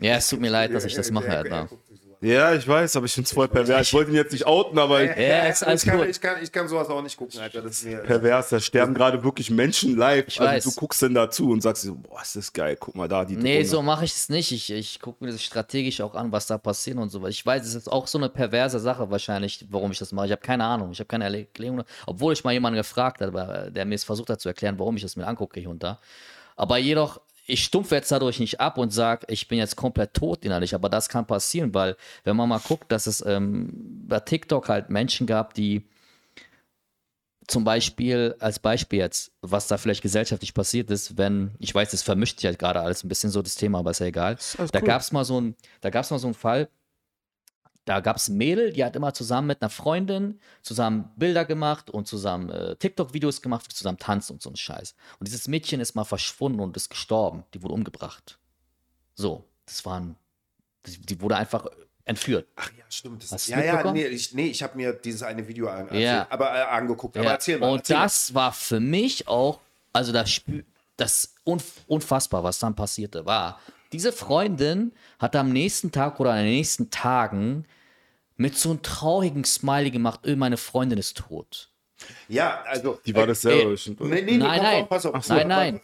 Speaker 3: Ja, es tut mir leid, dass ich das mache,
Speaker 1: er- er
Speaker 3: Alter.
Speaker 2: Ja, ich weiß, aber ich finde es voll pervers. Ich wollte ihn jetzt nicht outen, aber ich,
Speaker 3: Ja, ist alles
Speaker 1: ich, kann,
Speaker 3: gut.
Speaker 1: ich, kann, ich kann sowas auch nicht gucken, Alter. Das ist mir,
Speaker 2: pervers, da sterben gerade wirklich Menschen live.
Speaker 3: Ich
Speaker 2: also
Speaker 3: weiß.
Speaker 2: du guckst dann dazu und sagst so, boah, ist das geil, guck mal da, die
Speaker 3: Nee,
Speaker 2: Drohne.
Speaker 3: so mache ich es nicht. Ich, ich gucke mir das strategisch auch an, was da passiert und so. Ich weiß, es ist auch so eine perverse Sache wahrscheinlich, warum ich das mache. Ich habe keine Ahnung. Ich habe keine Erklärung. Obwohl ich mal jemanden gefragt habe, der mir es versucht hat zu erklären, warum ich das mir angucke hier und da. Aber jedoch, ich stumpfe jetzt dadurch nicht ab und sage, ich bin jetzt komplett tot innerlich. Aber das kann passieren, weil wenn man mal guckt, dass es ähm, bei TikTok halt Menschen gab, die zum Beispiel, als Beispiel jetzt, was da vielleicht gesellschaftlich passiert ist, wenn, ich weiß, das vermischt sich halt gerade alles ein bisschen so das Thema, aber ist ja egal.
Speaker 2: alles
Speaker 3: Da
Speaker 2: cool.
Speaker 3: gab es mal so ein, da gab es mal so einen Fall, da gab es ein Mädel, die hat immer zusammen mit einer Freundin zusammen Bilder gemacht und zusammen äh, TikTok-Videos gemacht, zusammen tanzt und so ein Scheiß. Und dieses Mädchen ist mal verschwunden und ist gestorben. Die wurde umgebracht. So, das waren, die, die wurde einfach entführt.
Speaker 1: ach ja, stimmt. Das,
Speaker 3: Hast
Speaker 1: ja, ja, nee, ich, nee, ich habe mir dieses eine Video an,
Speaker 3: Ja.
Speaker 1: aber, äh, angeguckt. Aber
Speaker 3: Ja,
Speaker 1: erzähl mal.
Speaker 3: und
Speaker 1: erzähl mal.
Speaker 3: das war für mich auch, also das, das unf unfassbar, was dann passierte, war, diese Freundin hat am nächsten Tag oder an den nächsten Tagen mit so einem traurigen Smiley gemacht, öh, meine Freundin ist tot.
Speaker 1: Ja, also.
Speaker 2: Die war das selber
Speaker 3: Ey,
Speaker 2: bestimmt.
Speaker 1: Nee, nee,
Speaker 3: Nein,
Speaker 1: pass
Speaker 3: nein.
Speaker 1: Auf, pass auf.
Speaker 3: Ach so. Nein, nein.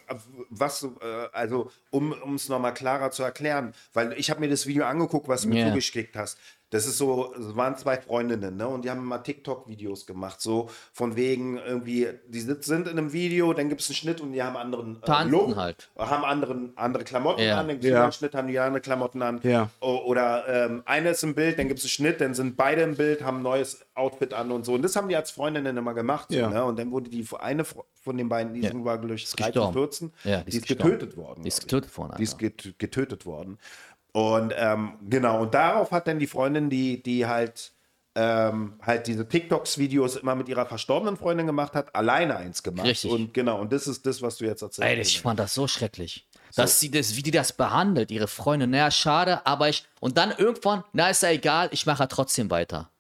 Speaker 1: Was, äh, also, um es nochmal klarer zu erklären, weil ich habe mir das Video angeguckt, was du mir
Speaker 3: Ja.
Speaker 1: zugeschickt hast. Das ist so, es waren zwei Freundinnen, ne? Und die haben mal TikTok-Videos gemacht, so von wegen irgendwie, die sind in einem Video, dann gibt es einen Schnitt und die haben anderen äh,
Speaker 3: Tanzen
Speaker 1: Look,
Speaker 3: halt.
Speaker 1: haben anderen, andere Klamotten
Speaker 3: Ja.
Speaker 1: an, dann gibt es
Speaker 2: Ja.
Speaker 1: einen Schnitt, haben die andere Klamotten an.
Speaker 2: Ja.
Speaker 1: O- Oder ähm, eine ist im Bild, dann gibt es einen Schnitt, dann sind beide im Bild, haben ein neues Outfit an und so. Und das haben die als Freundinnen immer gemacht. So,
Speaker 2: Ja.
Speaker 1: ne? Und dann wurde die eine von den beiden, die
Speaker 3: Ja.
Speaker 1: sind, war, glaube ich, 13,
Speaker 3: gestorben.
Speaker 1: 14,
Speaker 3: Ja,
Speaker 1: die,
Speaker 3: die
Speaker 1: ist getötet worden.
Speaker 3: Die ist getötet worden,
Speaker 1: Die ist getötet worden. Und ähm, genau, und darauf hat dann die Freundin, die, die halt, ähm, halt diese TikToks-Videos immer mit ihrer verstorbenen Freundin gemacht hat, alleine eins gemacht.
Speaker 3: Richtig.
Speaker 1: Und genau, und das ist das, was du jetzt erzählst.
Speaker 3: Ey, ich fand das so schrecklich. Dass sie das, wie die das behandelt, ihre Freunde, naja, schade, aber ich, und dann irgendwann, na, ist ja egal, ich mache ja trotzdem weiter.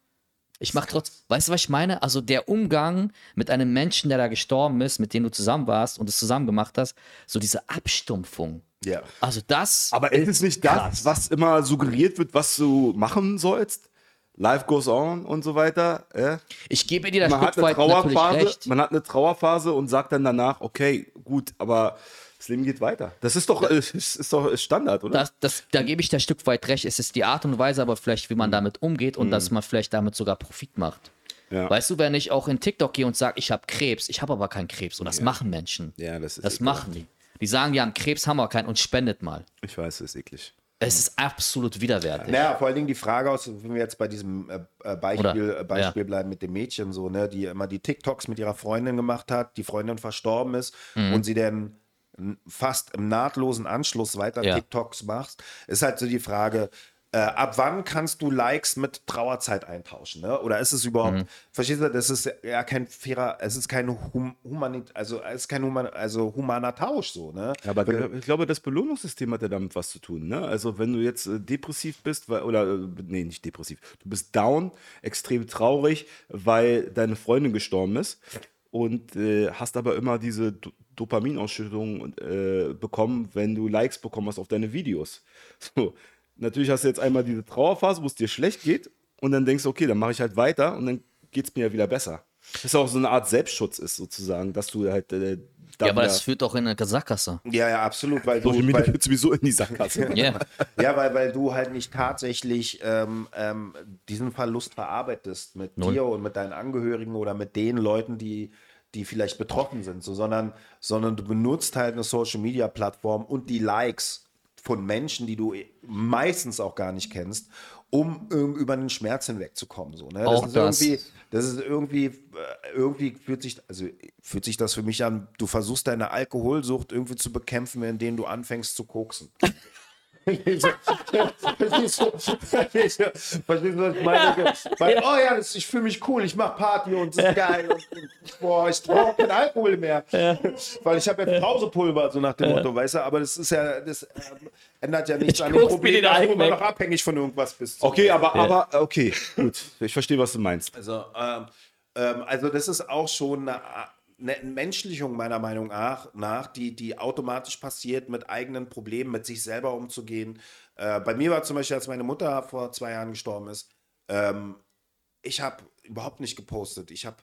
Speaker 3: Ich mache trotzdem, weißt du, was ich meine? Also der Umgang mit einem Menschen, der da gestorben ist, mit dem du zusammen warst und es zusammen gemacht hast, so diese Abstumpfung.
Speaker 1: Ja.
Speaker 3: Also das.
Speaker 2: Aber ist es nicht das,
Speaker 3: krass.
Speaker 2: was immer suggeriert wird, was du machen sollst? Life goes on und so weiter. Ja?
Speaker 3: Ich gebe dir das
Speaker 2: Man hat
Speaker 3: Stück
Speaker 2: eine
Speaker 3: weit natürlich
Speaker 2: Trauerphase,
Speaker 3: recht.
Speaker 2: man hat eine Trauerphase und sagt dann danach, okay, gut, aber das Leben geht weiter. Das ist doch, äh, ist, doch Standard, oder?
Speaker 3: Das, das, da gebe ich dir ein Stück weit recht. Es ist die Art und Weise, aber vielleicht, wie man damit umgeht und dass man vielleicht damit sogar Profit macht.
Speaker 2: Ja.
Speaker 3: Weißt du, wenn ich auch in TikTok gehe und sage, ich habe Krebs, ich habe aber keinen Krebs. Und das machen Menschen.
Speaker 2: Ja, das ist
Speaker 3: Das
Speaker 2: ekelhaft.
Speaker 3: machen die. Die sagen, die haben Krebs, haben aber keinen und spendet mal.
Speaker 2: Ich weiß, das ist eklig.
Speaker 3: Es ist absolut widerwärtig.
Speaker 1: Naja, vor allen Dingen die Frage aus, wenn wir jetzt bei diesem äh, äh, Beispiel,
Speaker 3: Oder-
Speaker 1: äh, Beispiel bleiben mit dem Mädchen so, ne, die immer die TikToks mit ihrer Freundin gemacht hat, die Freundin verstorben ist
Speaker 3: Mhm.
Speaker 1: und sie dann fast im nahtlosen Anschluss weiter
Speaker 3: Ja.
Speaker 1: TikToks machst, ist halt so die Frage, äh, ab wann kannst du Likes mit Trauerzeit eintauschen, ne? Oder ist es überhaupt,
Speaker 3: Mhm.
Speaker 1: verstehst du, das ist ja kein fairer, es ist kein hum, humanit, also es ist kein human, also humaner Tausch so, ne?
Speaker 2: Ja, aber ich glaube, das Belohnungssystem hat ja damit was zu tun. Ne? Also wenn du jetzt äh, depressiv bist, weil, oder äh, nee, nicht depressiv, du bist down, extrem traurig, weil deine Freundin gestorben ist und äh, hast aber immer diese Do Dopaminausschüttung äh, bekommen, wenn du Likes bekommen hast auf deine Videos. So, natürlich hast du jetzt einmal diese Trauerphase, wo es dir schlecht geht und dann denkst du, okay, dann mache ich halt weiter und dann geht es mir ja wieder besser. Das ist auch so eine Art Selbstschutz ist sozusagen, dass du halt äh, da
Speaker 3: ja, aber das führt doch in eine Sackgasse.
Speaker 1: Ja, ja, absolut, weil du,
Speaker 2: Social Media
Speaker 1: weil,
Speaker 2: führt sowieso in die Sackgasse.
Speaker 3: Ja.
Speaker 1: Ja, weil, weil du halt nicht tatsächlich ähm, ähm, diesen Verlust verarbeitest mit
Speaker 3: Null.
Speaker 1: dir und mit deinen Angehörigen oder mit den Leuten, die, die vielleicht betroffen sind, so, sondern, sondern du benutzt halt eine Social Media Plattform und die Likes von Menschen, die du meistens auch gar nicht kennst, um über den Schmerz hinwegzukommen. So, ne? das,
Speaker 3: Auch
Speaker 1: ist
Speaker 3: das.
Speaker 1: irgendwie, das ist irgendwie, äh, irgendwie fühlt sich, also fühlt sich das für mich an, du versuchst deine Alkoholsucht irgendwie zu bekämpfen, indem du anfängst zu koksen. Verstehst du, verstehst was ich meine? Weil, oh ja, das, ich fühle mich cool, ich mache Party und es ist geil und, und boah, ich brauche keinen Alkohol mehr. Weil ich habe jetzt Pausepulver, so nach dem Motto, weißt du, aber das ist ja, das ändert ja nichts
Speaker 3: Ich
Speaker 1: an dem Problem, dass du immer noch abhängig von irgendwas bist.
Speaker 2: Okay, aber, aber, okay, gut. Ich verstehe, was du meinst.
Speaker 1: Also, ähm, ähm, also das ist auch schon eine, eine Entmenschlichung meiner Meinung nach, die, die automatisch passiert, mit eigenen Problemen, mit sich selber umzugehen. Äh, bei mir war zum Beispiel, als meine Mutter vor zwei Jahren gestorben ist, ähm, ich habe überhaupt nicht gepostet. Ich habe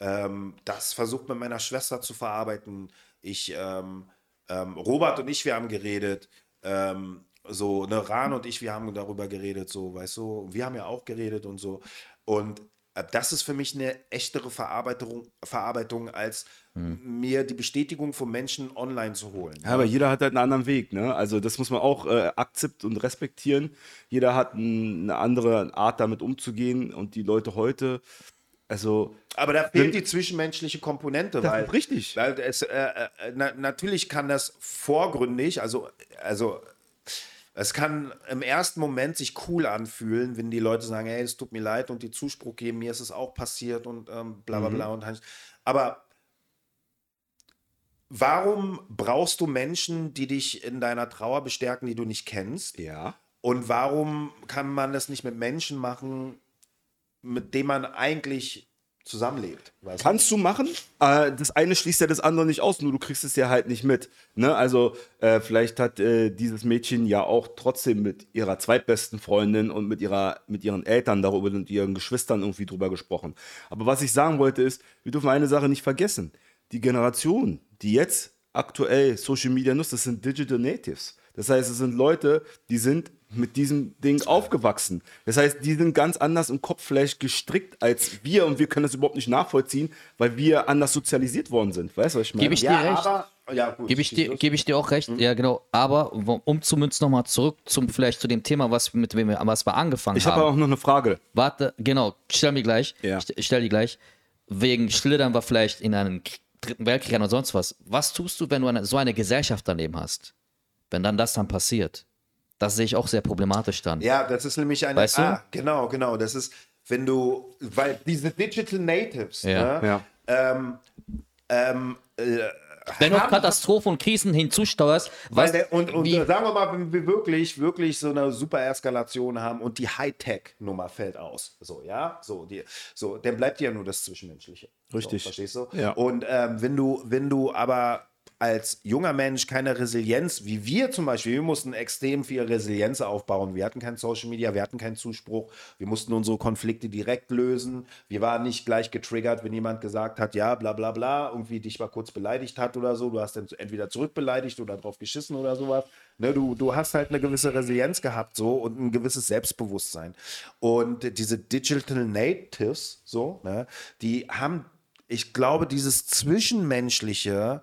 Speaker 1: ähm, das versucht mit meiner Schwester zu verarbeiten. Ich, ähm, ähm, Robert und ich, wir haben geredet. Ähm, so, ne, Ran und ich, wir haben darüber geredet, so, weißt du, wir haben ja auch geredet und so. Und das ist für mich eine echtere Verarbeitung, Verarbeitung als mir die Bestätigung von Menschen online zu holen.
Speaker 2: Ja, aber jeder hat halt einen anderen Weg, ne? Also das muss man auch äh, akzeptieren und respektieren. Jeder hat ein, eine andere Art, damit umzugehen. Und die Leute heute, also
Speaker 1: Aber da fehlt die zwischenmenschliche Komponente, weil
Speaker 2: richtig.
Speaker 1: Weil es, äh, äh, na, natürlich kann das vorgründig, also, also es kann im ersten Moment sich cool anfühlen, wenn die Leute sagen, hey, es tut mir leid und die Zuspruch geben, mir ist es auch passiert und ähm, bla bla bla und aber warum brauchst du Menschen, die dich in deiner Trauer bestärken, die du nicht kennst?
Speaker 2: ja.
Speaker 1: Und warum kann man das nicht mit Menschen machen, mit denen man eigentlich zusammenlebt?
Speaker 2: Kannst du machen. Äh, das eine schließt ja das andere nicht aus, nur du kriegst es ja halt nicht mit. Ne? Also äh, vielleicht hat äh, dieses Mädchen ja auch trotzdem mit ihrer zweitbesten Freundin und mit, ihrer, mit ihren Eltern darüber und ihren Geschwistern irgendwie drüber gesprochen. Aber was ich sagen wollte ist, wir dürfen eine Sache nicht vergessen. Die Generation, die jetzt aktuell Social Media nutzt, das sind Digital Natives. Das heißt, es sind Leute, die sind mit diesem Ding aufgewachsen. Das heißt, die sind ganz anders im Kopf vielleicht gestrickt als wir und wir können das überhaupt nicht nachvollziehen, weil wir anders sozialisiert worden sind. Weißt du, was ich meine?
Speaker 3: Gebe ich
Speaker 1: Ja,
Speaker 3: dir recht.
Speaker 1: aber ja, gut.
Speaker 3: Gebe ich, dir, gebe ich dir auch recht, ja genau. Aber um zumindest nochmal zurück zum vielleicht zu dem Thema, was mit wem wir, was wir angefangen
Speaker 2: ich
Speaker 3: haben.
Speaker 2: habe auch noch eine Frage.
Speaker 3: Warte, genau, stell mir gleich.
Speaker 2: Ja.
Speaker 3: Ich, ich stell die gleich. Wegen Schlittern war vielleicht in einem dritten Weltkrieg oder sonst was. Was tust du, wenn du eine, so eine Gesellschaft daneben hast? Wenn dann das dann passiert? Das sehe ich auch sehr problematisch dann.
Speaker 1: Ja, das ist nämlich eine.
Speaker 3: Weißt du?
Speaker 1: Ah, genau, genau. Das ist, wenn du, weil diese Digital Natives,
Speaker 3: Ja.
Speaker 1: ne,
Speaker 2: Ja.
Speaker 1: ähm, ähm, äh,
Speaker 3: Wenn du Katastrophen und Krisen hinzusteuerst,
Speaker 1: Weil
Speaker 3: was,
Speaker 1: der, und und
Speaker 3: wie,
Speaker 1: sagen wir mal, wenn wir wirklich, wirklich so eine super Eskalation haben und die Hightech-Nummer fällt aus, so, ja, so, die, so, dann bleibt dir ja nur das Zwischenmenschliche.
Speaker 2: Richtig.
Speaker 1: So, verstehst du?
Speaker 2: Ja.
Speaker 1: Und ähm, wenn du, wenn du aber als junger Mensch keine Resilienz, wie wir zum Beispiel, wir mussten extrem viel Resilienz aufbauen. Wir hatten kein Social Media, wir hatten keinen Zuspruch, wir mussten unsere Konflikte direkt lösen. Wir waren nicht gleich getriggert, wenn jemand gesagt hat, ja, bla bla bla, irgendwie dich mal kurz beleidigt hat oder so. Du hast dann entweder zurückbeleidigt oder drauf geschissen oder sowas. Ne, du, du hast halt eine gewisse Resilienz gehabt so und ein gewisses Selbstbewusstsein. Und diese Digital Natives, so, ne, die haben, ich glaube, dieses Zwischenmenschliche,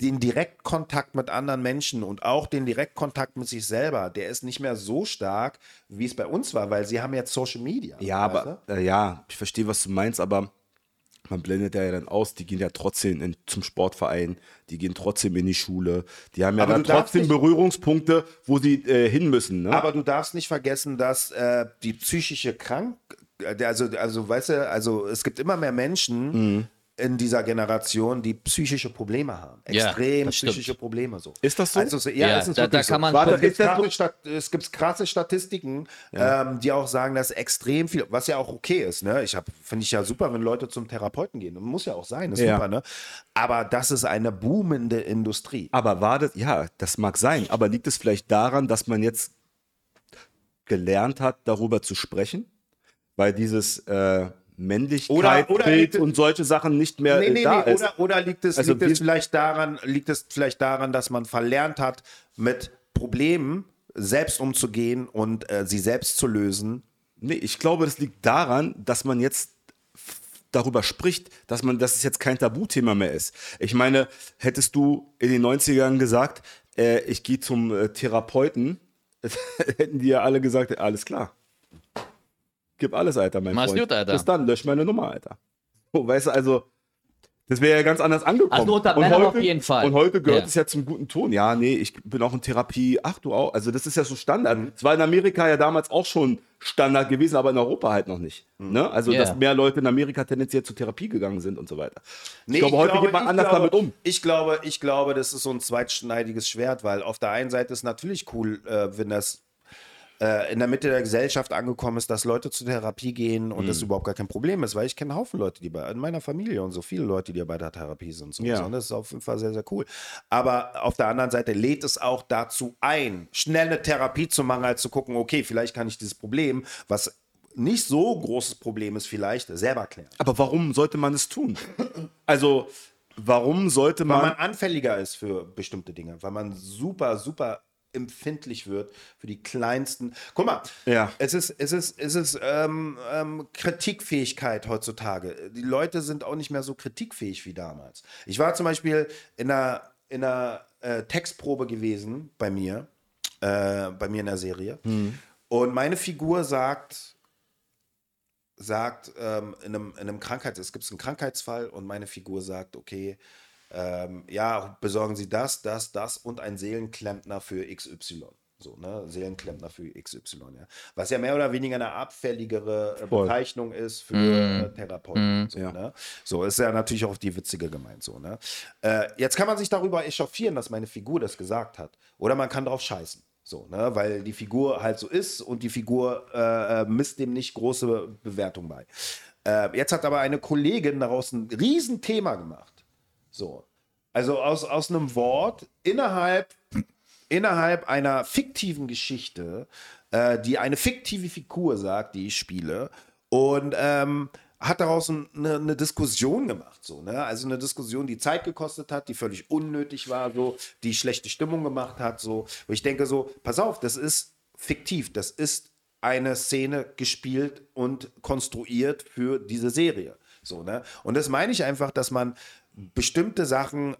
Speaker 1: den Direktkontakt mit anderen Menschen und auch den Direktkontakt mit sich selber, der ist nicht mehr so stark, wie es bei uns war, weil sie haben jetzt Social Media.
Speaker 2: Ja, aber äh, ja, ich verstehe, was du meinst, aber man blendet ja dann aus, die gehen ja trotzdem in, zum Sportverein, die gehen trotzdem in die Schule, die haben ja
Speaker 1: Aber
Speaker 2: dann trotzdem
Speaker 1: nicht-
Speaker 2: Berührungspunkte, wo sie äh, hin müssen. Ne?
Speaker 1: Aber du darfst nicht vergessen, dass äh, die psychische Krank, äh, also, also weißt du, also es gibt immer mehr Menschen
Speaker 2: Mhm.
Speaker 1: In dieser Generation, die psychische Probleme haben.
Speaker 3: Ja,
Speaker 1: Extrem
Speaker 3: stimmt.
Speaker 1: psychische Probleme so.
Speaker 2: Ist das so?
Speaker 1: Also, so- ja,
Speaker 3: Ja,
Speaker 1: es ist
Speaker 3: da-
Speaker 1: wirklich
Speaker 3: da kann man-
Speaker 1: so.
Speaker 2: Warte,
Speaker 1: es, gibt
Speaker 2: ist das
Speaker 1: krasse
Speaker 2: so?
Speaker 1: Es gibt krasse Statistiken, ähm, die auch sagen, dass extrem viel, was ja auch okay ist, ne? Ich finde ich ja super, wenn Leute zum Therapeuten gehen. Muss ja auch sein, ist
Speaker 2: Ja.
Speaker 1: super, ne? Aber das ist eine boomende Industrie.
Speaker 2: Aber war das, ja, das mag sein, aber liegt es vielleicht daran, dass man jetzt gelernt hat, darüber zu sprechen? Weil dieses äh, Männlichkeit
Speaker 1: Oder- oder es-
Speaker 2: und solche Sachen nicht mehr
Speaker 1: Nee,
Speaker 2: äh,
Speaker 1: nee,
Speaker 2: da
Speaker 1: nee.
Speaker 2: ist.
Speaker 1: Oder, oder liegt, es,
Speaker 2: Also
Speaker 1: liegt, es vielleicht daran, liegt es vielleicht daran, dass man verlernt hat, mit Problemen selbst umzugehen und äh, sie selbst zu lösen?
Speaker 2: Nee, ich glaube, das liegt daran, dass man jetzt darüber spricht, dass man, dass es jetzt kein Tabuthema mehr ist. Ich meine, hättest du in den 90ern gesagt, äh, ich gehe zum äh, Therapeuten, hätten die ja alle gesagt, alles klar. Gib alles, Alter, mein
Speaker 3: Mach's
Speaker 2: Freund.
Speaker 3: gut, Alter.
Speaker 2: Bis dann, lösch meine Nummer, Alter. So, weißt du, also, das wäre ja ganz anders angekommen.
Speaker 3: Also unter Männern auf jeden Fall.
Speaker 2: Und heute gehört
Speaker 3: Ja.
Speaker 2: es ja zum guten Ton. Ja, nee, ich bin auch in Therapie. Ach, du auch. Also, das ist ja so Standard.
Speaker 3: Mhm.
Speaker 2: Es war in Amerika ja damals auch schon Standard gewesen, aber in Europa halt noch nicht. Ne? Also,
Speaker 3: Mhm. Ja.
Speaker 2: dass mehr Leute in Amerika tendenziell zur Therapie gegangen sind und so weiter.
Speaker 1: Nee,
Speaker 2: ich glaube, heute geht man
Speaker 1: ich
Speaker 2: anders
Speaker 1: glaube,
Speaker 2: damit um.
Speaker 1: Ich glaube, ich glaube, das ist so ein zweitschneidiges Schwert, weil auf der einen Seite ist natürlich cool, äh, wenn das äh, in der Mitte der Gesellschaft angekommen ist, dass Leute zur Therapie gehen und
Speaker 2: Mhm.
Speaker 1: das überhaupt gar kein Problem ist, weil ich kenne Haufen Leute, die bei in meiner Familie und so viele Leute, die bei der Therapie sind. So.
Speaker 2: Ja.
Speaker 1: Und das ist auf jeden Fall sehr, sehr cool. Aber auf der anderen Seite lädt es auch dazu ein, schnell eine Therapie zu machen, als zu gucken, okay, vielleicht kann ich dieses Problem, was nicht so großes Problem ist, vielleicht selber klären.
Speaker 2: Aber warum sollte man es tun? Also, warum sollte
Speaker 1: weil
Speaker 2: man.
Speaker 1: man anfälliger ist für bestimmte Dinge, weil man super, super empfindlich wird für die kleinsten. Guck mal,
Speaker 2: Ja.
Speaker 1: es ist, es ist, es ist ähm, ähm, Kritikfähigkeit heutzutage. Die Leute sind auch nicht mehr so kritikfähig wie damals. Ich war zum Beispiel in einer, in einer äh, Textprobe gewesen bei mir, äh, bei mir in der Serie. Und meine Figur sagt, sagt ähm, in, einem, in einem Krankheits, es gibt einen Krankheitsfall und meine Figur sagt, okay, ähm, ja, besorgen Sie das, das, das und ein Seelenklempner für XY. So, ne? Seelenklempner für XY, ja. Was ja mehr oder weniger eine abfälligere äh. Bezeichnung ist für äh, Therapeuten. So,
Speaker 2: Ja.
Speaker 1: ne? so, ist ja natürlich auch die witzige gemeint. So, ne? äh, jetzt kann man sich darüber echauffieren, dass meine Figur das gesagt hat. Oder man kann drauf scheißen. So, ne? Weil die Figur halt so ist und die Figur äh, äh, misst dem nicht große Bewertung bei. Äh, jetzt hat aber eine Kollegin daraus ein Riesenthema gemacht. So. Also aus, aus einem Wort innerhalb, innerhalb einer fiktiven Geschichte, äh, die eine fiktive Figur sagt, die ich spiele, und ähm, hat daraus ein- eine, eine Diskussion gemacht. So, ne? Also eine Diskussion, die Zeit gekostet hat, die völlig unnötig war, so, die schlechte Stimmung gemacht hat. So. Wo ich denke so, pass auf, das ist fiktiv, das ist eine Szene gespielt und konstruiert für diese Serie. So, ne? Und das meine ich einfach, dass man bestimmte Sachen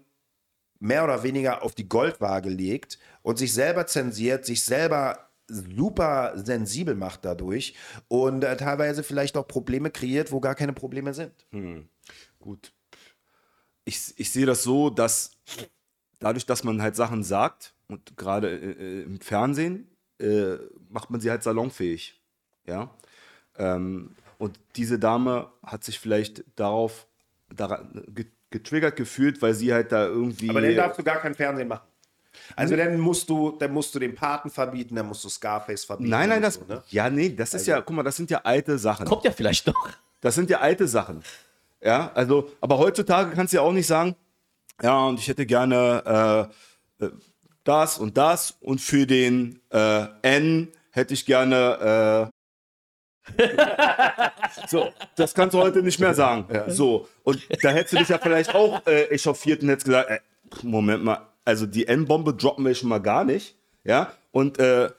Speaker 1: mehr oder weniger auf die Goldwaage legt und sich selber zensiert, sich selber super sensibel macht dadurch und äh, teilweise vielleicht auch Probleme kreiert, wo gar keine Probleme sind.
Speaker 2: Gut. Ich, ich sehe das so, dass dadurch, dass man halt Sachen sagt und gerade äh, im Fernsehen, äh, macht man sie halt salonfähig. Ja. Ähm, und diese Dame hat sich vielleicht darauf daran, getriggert gefühlt, weil sie halt da irgendwie.
Speaker 1: Aber dann darfst du gar kein Fernsehen machen. Also dann musst du, dann musst du den Paten verbieten, dann musst du Scarface verbieten.
Speaker 2: Nein, nein, das.
Speaker 1: so, ne?
Speaker 2: Ja, nee, das ist ja, guck mal, das sind ja alte Sachen.
Speaker 3: Kommt ja vielleicht noch.
Speaker 2: Das sind ja alte Sachen. Ja, also, aber heutzutage kannst du ja auch nicht sagen, ja, und ich hätte gerne äh, äh, das und das und für den äh, N hätte ich gerne. So, das kannst du heute nicht mehr sagen. So, und da hättest du dich ja vielleicht auch äh, echauffiert und hättest gesagt, äh, Moment mal, also die N-Bombe droppen wir schon mal gar nicht. Ja, und äh,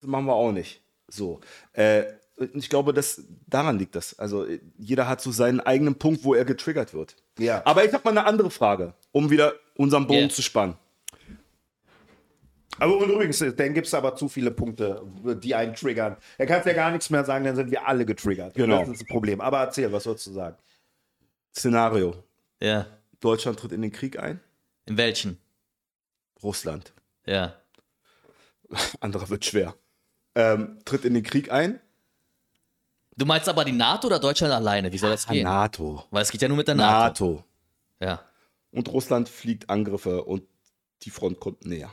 Speaker 2: das machen wir auch nicht. So. Äh, und ich glaube, dass daran liegt das. Also jeder hat so seinen eigenen Punkt, wo er getriggert wird.
Speaker 1: Ja.
Speaker 2: Aber ich habe mal eine andere Frage, um wieder unseren Bogen
Speaker 3: Yeah.
Speaker 2: zu spannen.
Speaker 1: Aber und übrigens, dann gibt es aber zu viele Punkte, die einen triggern. Kannst du ja gar nichts mehr sagen, dann sind wir alle getriggert.
Speaker 2: Genau.
Speaker 1: Das ist das Problem. Aber erzähl, was sollst du sagen?
Speaker 2: Szenario.
Speaker 3: Ja.
Speaker 2: Deutschland tritt in den Krieg ein,
Speaker 3: In welchen?
Speaker 2: Russland.
Speaker 3: Ja.
Speaker 2: Anderer wird schwer. Ähm, tritt in den Krieg ein.
Speaker 3: Du meinst aber die NATO oder Deutschland alleine? Wie soll das gehen?
Speaker 2: NATO.
Speaker 3: Weil es geht ja nur mit der NATO.
Speaker 2: NATO.
Speaker 3: Ja.
Speaker 2: Und Russland fliegt Angriffe und die Front kommt näher.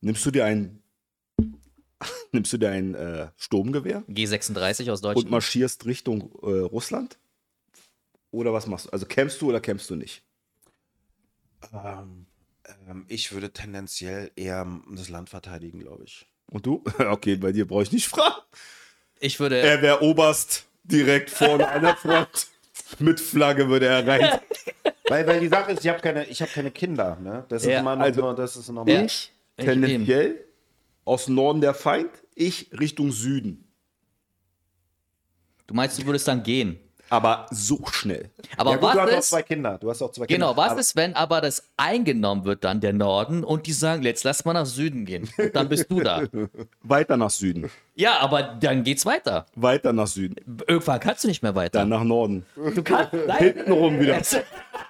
Speaker 2: Nimmst du dir ein, nimmst du dir ein äh, Sturmgewehr
Speaker 3: G36 aus
Speaker 2: und
Speaker 3: Deutschland.
Speaker 2: marschierst Richtung äh, Russland? Oder was machst du? Also kämpfst du oder kämpfst du nicht?
Speaker 1: Ähm, ähm, ich würde tendenziell eher das Land verteidigen, glaube ich.
Speaker 2: Und du? Okay, bei dir brauche ich nicht fragen.
Speaker 3: Ich würde.
Speaker 2: Er wäre Oberst direkt vorne an der Front. Mit Flagge würde er rein.
Speaker 1: Weil, weil die Sache ist, ich habe keine, ich hab keine Kinder. Ne? Das ist
Speaker 3: Ja,
Speaker 1: immer noch,
Speaker 2: also-
Speaker 1: das ist normal.
Speaker 2: Ich
Speaker 3: Eben.
Speaker 2: tendenziell aus Norden der Feind, ich Richtung Süden.
Speaker 3: Du meinst, du würdest dann gehen?
Speaker 2: Aber so schnell.
Speaker 3: Aber
Speaker 1: ja, gut, du hast
Speaker 3: was
Speaker 1: auch
Speaker 3: ist,
Speaker 1: zwei Kinder. Du hast auch zwei Kinder.
Speaker 3: genau, was
Speaker 1: Aber-
Speaker 3: ist, wenn aber das eingenommen wird dann, der Norden, und die sagen, jetzt lass mal nach Süden gehen. Und dann bist du da.
Speaker 2: Weiter nach Süden.
Speaker 3: Ja, aber dann geht's weiter.
Speaker 2: Weiter nach Süden.
Speaker 3: Irgendwann kannst du nicht mehr weiter.
Speaker 2: Dann nach Norden.
Speaker 3: du kannst, nein.
Speaker 2: Hintenrum wieder.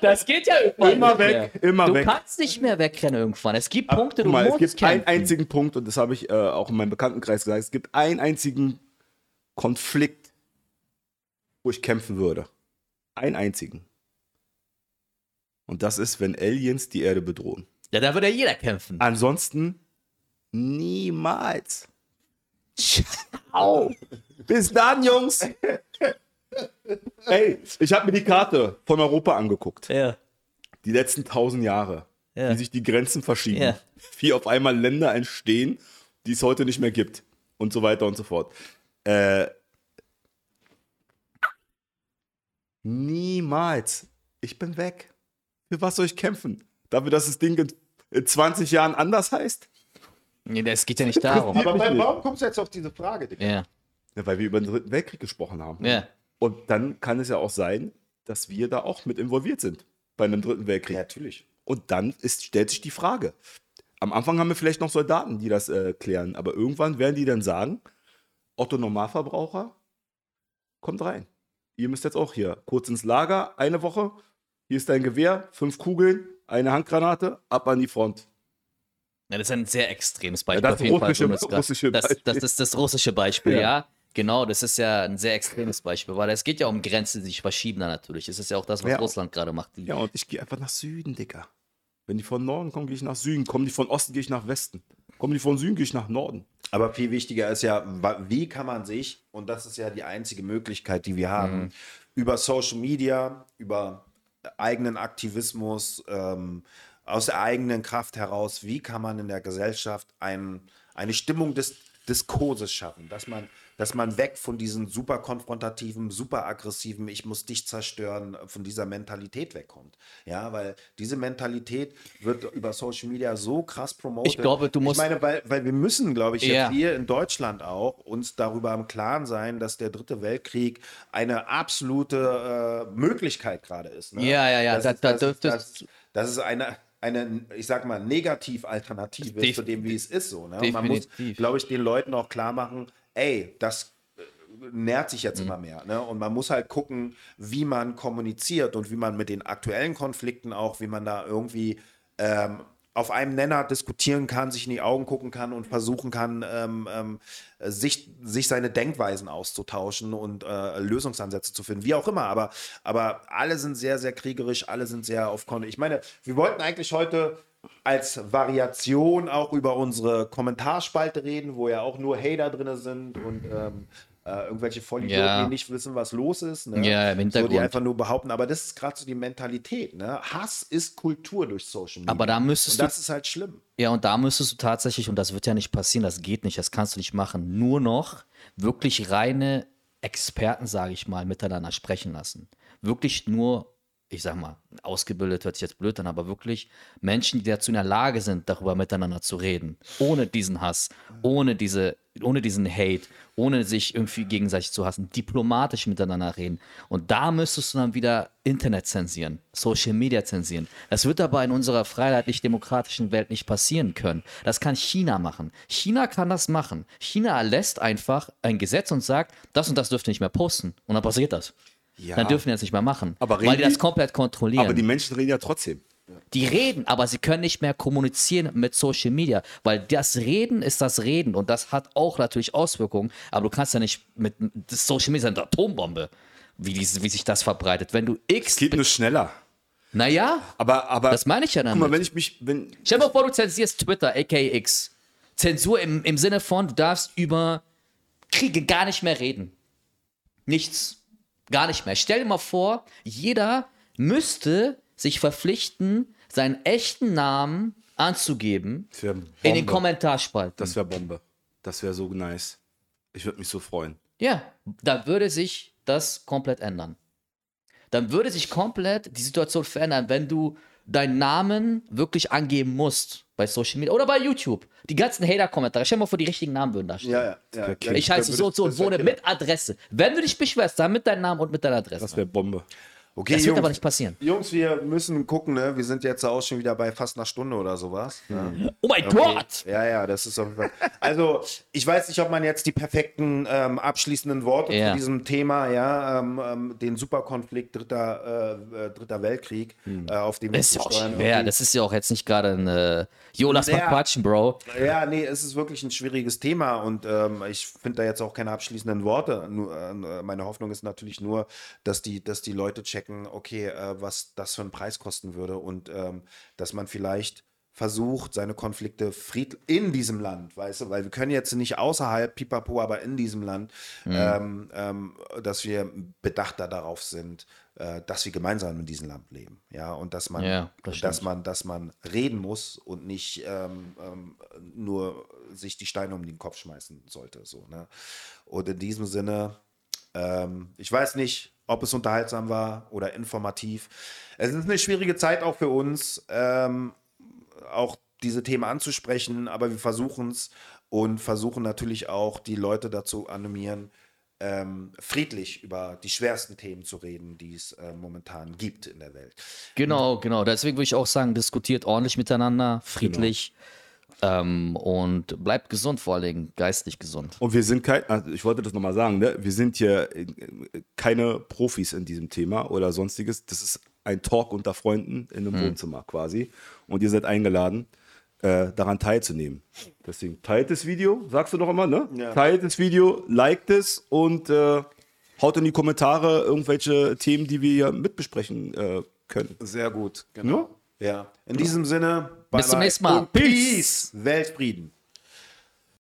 Speaker 3: Das geht ja irgendwann
Speaker 2: Immer weg,
Speaker 3: mehr.
Speaker 2: immer
Speaker 3: du
Speaker 2: weg.
Speaker 3: kannst nicht mehr wegrennen irgendwann. Es gibt Punkte, du
Speaker 2: mal, es
Speaker 3: musst
Speaker 2: gibt einen
Speaker 3: kämpfen.
Speaker 2: einzigen Punkt, und das habe ich äh, auch in meinem Bekanntenkreis gesagt, es gibt einen einzigen Konflikt, wo ich kämpfen würde. Einen einzigen. Und das ist, wenn Aliens die Erde bedrohen.
Speaker 3: Ja, da würde ja jeder kämpfen.
Speaker 2: Ansonsten niemals. Ciao. Bis dann, Jungs. Ey, ich habe mir die Karte von Europa angeguckt.
Speaker 3: Ja.
Speaker 2: Die letzten tausend Jahre,
Speaker 3: Ja.
Speaker 2: wie sich die Grenzen verschieben,
Speaker 3: Ja.
Speaker 2: wie auf einmal Länder entstehen, die es heute nicht mehr gibt und so weiter und so fort. Äh, niemals. Ich bin weg. Für was soll ich kämpfen? Dafür, dass das Ding in, in 20 Jahren anders heißt?
Speaker 3: Nee, es geht ja nicht darum.
Speaker 1: Aber warum kommst du jetzt auf diese Frage, Digga?
Speaker 3: Ja.
Speaker 2: Ja, weil wir über den Dritten Weltkrieg gesprochen haben.
Speaker 3: Ja.
Speaker 2: Und dann kann es ja auch sein, dass wir da auch mit involviert sind bei einem Dritten Weltkrieg.
Speaker 1: Ja, natürlich.
Speaker 2: Und dann ist, stellt sich die Frage. Am Anfang haben wir vielleicht noch Soldaten, die das äh, klären, aber irgendwann werden die dann sagen, Otto Normalverbraucher, kommt rein. Ihr müsst jetzt auch hier kurz ins Lager, eine Woche, hier ist dein Gewehr, fünf Kugeln, eine Handgranate, ab an die Front.
Speaker 3: Ja, das ist ein sehr extremes Beispiel.
Speaker 2: Ja, das
Speaker 3: auf jeden Fall,
Speaker 2: russische-
Speaker 3: es grad-
Speaker 2: russische
Speaker 3: das,
Speaker 2: Beispiel.
Speaker 3: das ist das russische Beispiel, ja.
Speaker 2: Ja.
Speaker 3: Genau, das ist ja ein sehr extremes Beispiel, weil es geht ja um Grenzen, die sich verschieben dann natürlich. Das ist ja auch das, was
Speaker 2: Ja.
Speaker 3: Russland gerade macht.
Speaker 2: Ja, und ich gehe einfach nach Süden, Dicker. Wenn die von Norden kommen, gehe ich nach Süden. Kommen die von Osten, gehe ich nach Westen. Kommen die von Süden, gehe ich nach Norden.
Speaker 1: Aber viel wichtiger ist ja, wie kann man sich, und das ist ja die einzige Möglichkeit, die wir haben, über Social Media, über eigenen Aktivismus, ähm, aus der eigenen Kraft heraus, wie kann man in der Gesellschaft ein, eine Stimmung des Diskurses schaffen, dass man, dass man weg von diesen super konfrontativen, super aggressiven, ich muss dich zerstören, von dieser Mentalität wegkommt. Ja, weil diese Mentalität wird über Social Media so krass promotet.
Speaker 3: Ich glaube, du musst-
Speaker 1: Ich meine, weil, weil wir müssen, glaube ich, jetzt hier in Deutschland auch uns darüber im Klaren sein, dass der dritte Weltkrieg eine absolute äh, Möglichkeit gerade ist. Ne?
Speaker 3: Ja, ja, ja,
Speaker 1: Das,
Speaker 3: da-
Speaker 1: ist,
Speaker 3: da
Speaker 1: das, das, das ist eine, eine, ich sag mal, Negativ-Alternative
Speaker 3: Def-
Speaker 1: zu dem, wie es ist. So, ne? Man muss, glaube ich, den Leuten auch klar machen, ey, das äh, nährt sich
Speaker 3: Mhm.
Speaker 1: jetzt immer mehr. Ne? Und man muss halt gucken, wie man kommuniziert und wie man mit den aktuellen Konflikten auch, wie man da irgendwie ähm, auf einem Nenner diskutieren kann, sich in die Augen gucken kann und versuchen kann, ähm, ähm, sich, sich seine Denkweisen auszutauschen und äh, Lösungsansätze zu finden, wie auch immer. Aber, aber alle sind sehr, sehr kriegerisch, alle sind sehr auf Kon. Ich meine, wir wollten eigentlich heute als Variation auch über unsere Kommentarspalte reden, wo ja auch nur Hater drin sind und ähm, äh, irgendwelche Vollidioten,
Speaker 3: Ja.
Speaker 1: die nicht wissen, was los ist. Ne?
Speaker 3: Ja, im
Speaker 1: so,
Speaker 3: Hintergrund.
Speaker 1: die einfach nur behaupten. Aber das ist gerade so die Mentalität. Ne? Hass ist Kultur durch Social Media.
Speaker 3: Aber da müsstest
Speaker 1: und das ist halt schlimm.
Speaker 3: Ja, und da müsstest du tatsächlich, und das wird ja nicht passieren, das geht nicht, das kannst du nicht machen, nur noch wirklich reine Experten, sage ich mal, miteinander sprechen lassen. Wirklich nur, ich sag mal, ausgebildet hört sich jetzt blöd an, aber wirklich Menschen, die dazu in der Lage sind, darüber miteinander zu reden. Ohne diesen Hass, ohne, diese, ohne diesen Hate, ohne sich irgendwie gegenseitig zu hassen, diplomatisch miteinander reden. Und da müsstest du dann wieder Internet zensieren, Social Media zensieren. Das wird aber in unserer freiheitlich-demokratischen Welt nicht passieren können. Das kann China machen. China kann das machen. China erlässt einfach ein Gesetz und sagt, das und das dürft ihr nicht mehr posten. Und dann passiert das.
Speaker 2: Ja.
Speaker 3: Dann dürfen die das nicht mehr machen.
Speaker 2: Aber
Speaker 3: weil die das komplett kontrollieren.
Speaker 2: Aber die Menschen reden ja trotzdem.
Speaker 3: Die reden, aber sie können nicht mehr kommunizieren mit Social Media, weil das Reden ist das Reden und das hat auch natürlich Auswirkungen, aber du kannst ja nicht mit das Social Media ist eine Atombombe, wie, dies, wie sich das verbreitet. Wenn du X,
Speaker 2: Geht nur schneller.
Speaker 3: naja,
Speaker 2: Aber, aber
Speaker 3: das meine ich ja
Speaker 2: guck mal, wenn ich mich, wenn,
Speaker 3: Stell dir mal vor, du zensierst Twitter, aka X. Zensur im, im Sinne von, du darfst über Kriege gar nicht mehr reden. Nichts. Gar nicht mehr. Stell dir mal vor, jeder müsste sich verpflichten, seinen echten Namen anzugeben in den. Kommentarspalten.
Speaker 2: das wäre Bombe. Das wäre so nice. Ich würde mich so freuen.
Speaker 3: Ja, da würde sich das komplett ändern. Dann würde sich komplett die Situation verändern, wenn du deinen Namen wirklich angeben musst bei Social Media oder bei YouTube. Die ganzen Hater-Kommentare. Stell dir mal vor, die richtigen Namen würden da stehen.
Speaker 1: Ja, ja, ja.
Speaker 2: Okay.
Speaker 3: Ich heiße so und so und wohne mit Adresse. Wenn du dich beschwerst, dann mit deinem Namen und mit deiner Adresse.
Speaker 2: Das wäre Bombe.
Speaker 1: Okay,
Speaker 3: Das wird
Speaker 1: Jungs,
Speaker 3: aber nicht passieren.
Speaker 1: Jungs, wir müssen gucken, ne? Wir sind jetzt auch schon wieder bei fast einer Stunde oder sowas. Ne?
Speaker 3: Oh mein
Speaker 1: Okay.
Speaker 3: Gott!
Speaker 1: Ja, ja, das ist auf jeden Fall. Also, ich weiß nicht, ob man jetzt die perfekten ähm, abschließenden Worte
Speaker 3: Ja.
Speaker 1: zu diesem Thema, ja, ähm, ähm, den Superkonflikt Dritter, äh, äh, Dritter Weltkrieg, äh, auf dem wir
Speaker 3: Das ist ja auch schwer. Das ist ja auch jetzt nicht gerade ein äh, Jo, lass mal
Speaker 1: Ja.
Speaker 3: quatschen, Bro.
Speaker 1: Ja, nee, es ist wirklich ein schwieriges Thema und ähm, ich finde da jetzt auch keine abschließenden Worte. Nur, äh, meine Hoffnung ist natürlich nur, dass die, dass die Leute checken, okay, äh, was das für einen Preis kosten würde und ähm, dass man vielleicht versucht, seine Konflikte fried in diesem Land, weißt du, weil wir können jetzt nicht außerhalb, pipapo, aber in diesem Land, ähm, ähm, dass wir bedachter darauf sind, äh, dass wir gemeinsam in diesem Land leben, ja, und dass man,
Speaker 3: Ja, das
Speaker 1: dass man, dass man reden muss und nicht ähm, ähm, nur sich die Steine um den Kopf schmeißen sollte, so, ne, und in diesem Sinne, ähm, ich weiß nicht, ob es unterhaltsam war oder informativ. Es ist eine schwierige Zeit auch für uns, ähm, auch diese Themen anzusprechen, aber wir versuchen es und versuchen natürlich auch die Leute dazu animieren, ähm, friedlich über die schwersten Themen zu reden, die es äh, momentan gibt in der Welt.
Speaker 3: Genau, genau. Deswegen würde ich auch sagen, diskutiert ordentlich miteinander, friedlich. Ähm, und bleibt gesund, vor allen Dingen geistig gesund.
Speaker 2: Und wir sind kein, also ich wollte das nochmal sagen, ne? wir sind hier äh, keine Profis in diesem Thema oder sonstiges. Das ist ein Talk unter Freunden in einem Wohnzimmer quasi. Und ihr seid eingeladen, äh, daran teilzunehmen. Deswegen teilt das Video, sagst du doch immer, ne?
Speaker 1: Ja.
Speaker 2: Teilt das Video, liked es und äh, haut in die Kommentare irgendwelche Themen, die wir hier mitbesprechen äh, können.
Speaker 1: Sehr gut, genau. Ja. In diesem Sinne, bye
Speaker 3: Bis zum
Speaker 1: bye
Speaker 3: nächsten Mal.
Speaker 1: und Peace, Weltfrieden.